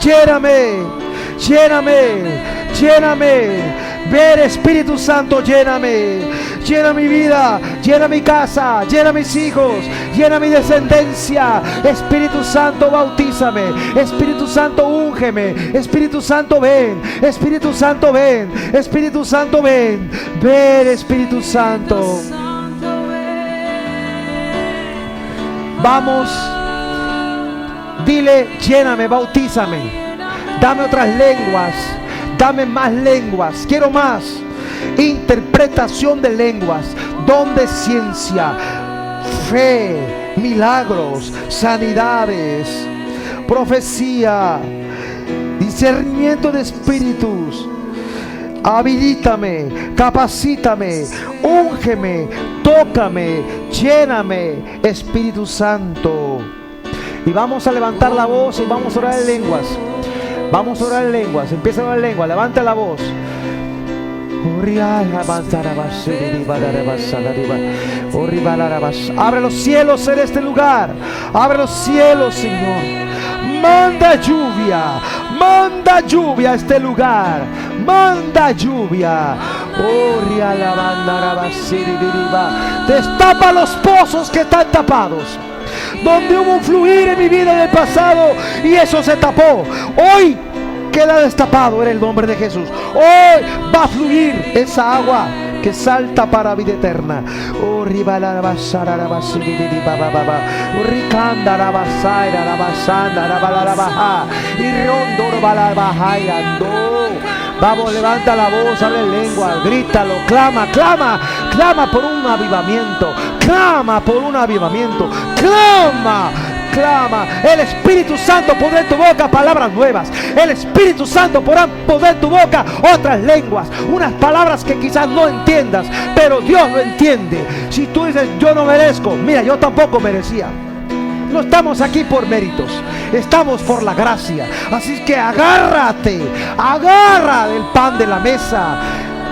S1: Lléname, lléname, lléname. Ver Espíritu Santo, lléname. Llena mi vida, llena mi casa, llena mis hijos, llena mi descendencia. Espíritu Santo, bautízame. Espíritu Santo, úngeme. Espíritu Santo, ven. Espíritu Santo, ven. Espíritu Santo, ven. Ven, Espíritu Santo. Vamos. Dile, lléname, bautízame. Dame otras lenguas. Dame más lenguas. Quiero más. Interpretación de lenguas. Don de ciencia. Fe. Milagros. Sanidades. Profecía. Discernimiento de espíritus. Habilítame, capacítame, úngeme, tócame, lléname, Espíritu Santo. Y vamos a levantar la voz y vamos a orar en lenguas. Vamos a orar en lenguas. Empieza a orar en lengua. Levanta la voz. Abre los cielos en este lugar. Abre los cielos, Señor. Manda lluvia. Manda lluvia a este lugar. Manda lluvia. Destapa los pozos que están tapados donde hubo un fluir en mi vida en el pasado y eso se tapó. Hoy queda destapado en el nombre de Jesús. Hoy va a fluir esa agua que salta para vida eterna. Oh, Vamos, levanta la voz, abre lengua, grítalo, clama, clama, clama por un avivamiento, clama por un avivamiento, clama clama. El Espíritu Santo pondrá en tu boca palabras nuevas. El Espíritu Santo podrá poner tu boca otras lenguas. Unas palabras que quizás no entiendas, pero Dios lo entiende. Si tú dices, yo no merezco, mira, yo tampoco merecía. No estamos aquí por méritos, estamos por la gracia. Así que agárrate, agarra del pan de la mesa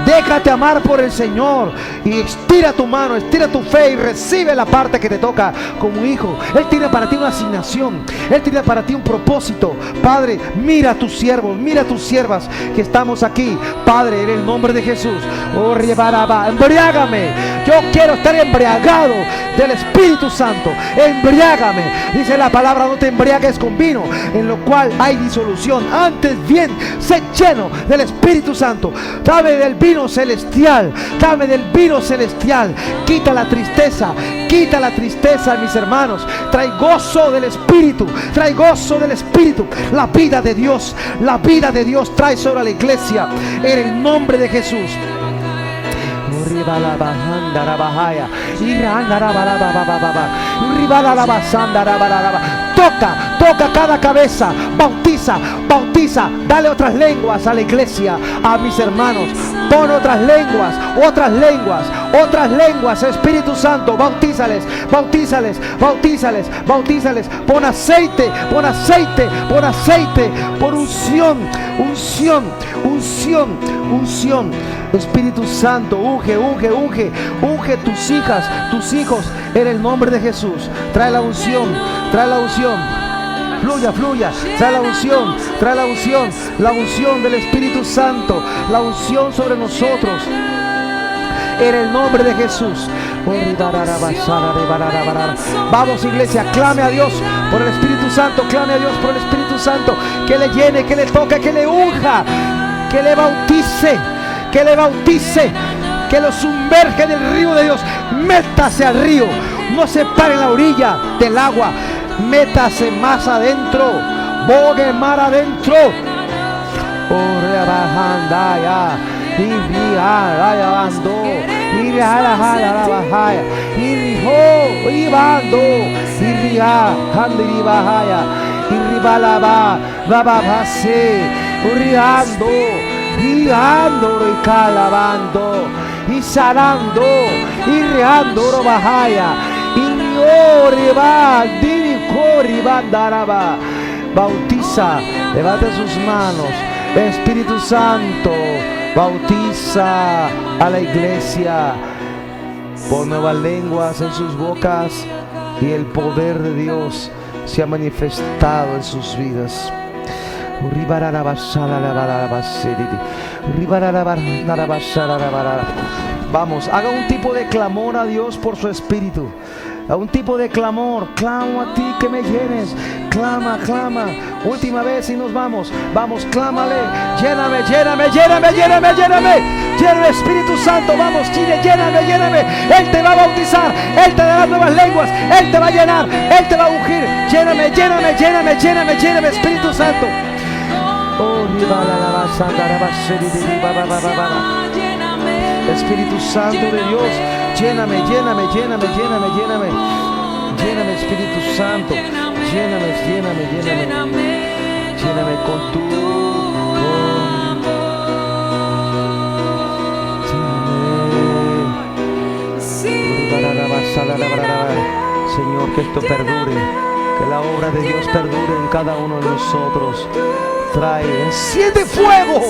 S1: Déjate amar por el Señor y estira tu mano, estira tu fe y recibe la parte que te toca como hijo. Él tiene para ti una asignación, Él tiene para ti un propósito. Padre, mira a tus siervos, mira a tus siervas que estamos aquí. Padre, en el nombre de Jesús, oh, embriágame. Yo quiero estar embriagado del Espíritu Santo. Embriágame. Dice la palabra, no te embriagues con vino, en lo cual hay disolución. Antes bien, sé lleno del Espíritu Santo. Dame del vino celestial. Dame del vino celestial. Quita la tristeza. Quita la tristeza, mis hermanos. Trae gozo del Espíritu. Trae gozo del Espíritu. La vida de Dios. La vida de Dios trae sobre la iglesia. En el nombre de Jesús. Toca, toca cada cabeza, bautiza, bautiza, dale otras lenguas a la iglesia, a mis hermanos. Pon otras lenguas, otras lenguas, otras lenguas, Espíritu Santo, bautízales, bautízales, bautízales, bautízales. Pon aceite, pon aceite, pon aceite, por unción, unción, unción, unción. Espíritu Santo, unge, unge, unge, unge tus hijas, tus hijos en el nombre de Jesús. Trae la unción, trae la unción. Fluya, fluya, trae la unción, trae la unción, la unción del Espíritu Santo, la unción sobre nosotros. En el nombre de Jesús. Vamos iglesia, clame a Dios por el Espíritu Santo, clame a Dios por el Espíritu Santo, que le llene, que le toque, que le unja, que le bautice que le bautice, que lo sumerge en el río de Dios. Métase al río, no se pare en la orilla del agua, métase más adentro, bogue mar adentro. y andoro y calabando y sanando y reando bajaya y oriba bandaraba. Bautiza levanta sus manos. Espíritu Santo bautiza a la iglesia. Pon nuevas lenguas en sus bocas y el poder de Dios se ha manifestado en sus vidas. Vamos, haga un tipo de clamor a Dios por su espíritu. A un tipo de clamor, clamo a ti que me llenes. Clama, clama. Última vez y nos vamos. Vamos, clámale. Lléname, lléname, lléname, lléname, lléname. Lléname, Espíritu Santo. Vamos, Chile, lléname, lléname. Él te va a bautizar. Él te dará nuevas lenguas. Él te va a llenar. Él te va a ungir. Lléname, lléname, lléname, lléname, lléname, Espíritu Santo. Espíritu Santo de Dios, lléname, lléname, lléname, lléname, lléname. Lléname, Espíritu Santo. Lléname, lléname, lléname. Lléname con tu Señor, que esto perdure, que la obra de Dios perdure en cada uno de nosotros. Trae, enciende fuego,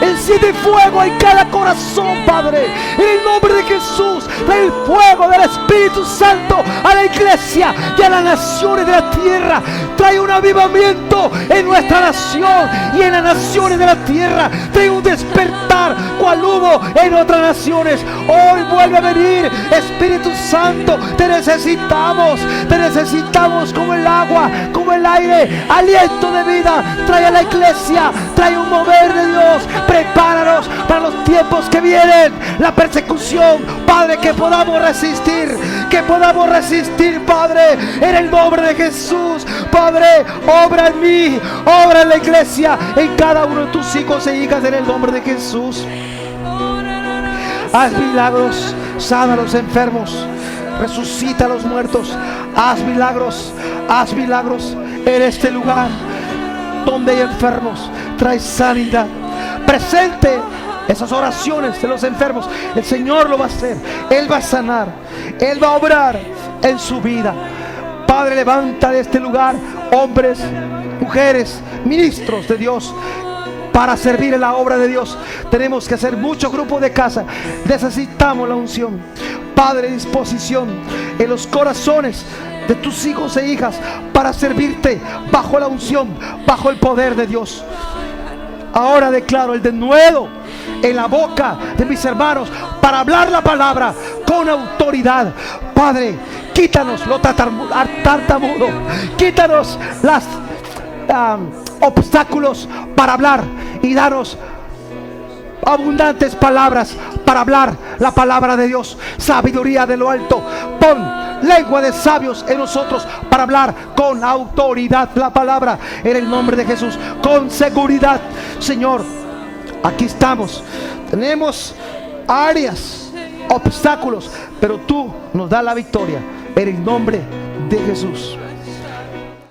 S1: enciende fuego en cada corazón, Padre. En el nombre de Jesús, trae el fuego del Espíritu Santo a la iglesia y a las naciones de la tierra. Trae un avivamiento en nuestra nación y en las naciones de la tierra. Trae un despertar cual hubo en otras naciones. Hoy vuelve a venir, Espíritu Santo. Te necesitamos, te necesitamos como el agua, como el aire, aliento de vida. Trae a la iglesia, trae un mover de Dios. Prepáranos para los tiempos que vienen. La persecución, Padre, que podamos resistir, que podamos resistir, Padre, en el nombre de Jesús. Padre, obra en mí, obra en la iglesia, en cada uno de tus hijos e hijas, en el nombre de Jesús. Haz milagros, sana a los enfermos, resucita a los muertos. Haz milagros, haz milagros en este lugar donde hay enfermos. Trae sanidad. Presente esas oraciones de los enfermos. El Señor lo va a hacer. Él va a sanar. Él va a obrar en su vida. Padre, levanta de este lugar hombres, mujeres, ministros de Dios para servir en la obra de Dios. Tenemos que hacer mucho grupo de casa. Necesitamos la unción. Padre, disposición en los corazones de tus hijos e hijas para servirte bajo la unción, bajo el poder de Dios. Ahora declaro el denuedo en la boca de mis hermanos para hablar la palabra con autoridad. Padre, quítanos lo tartamudo, quítanos las obstáculos para hablar y daros abundantes palabras para hablar la palabra de Dios, sabiduría de lo alto. Pon lengua de sabios en nosotros para hablar con autoridad la palabra en el nombre de Jesús, con seguridad. Señor, aquí estamos. Tenemos áreas, obstáculos, pero tú nos das la victoria en el nombre de Jesús.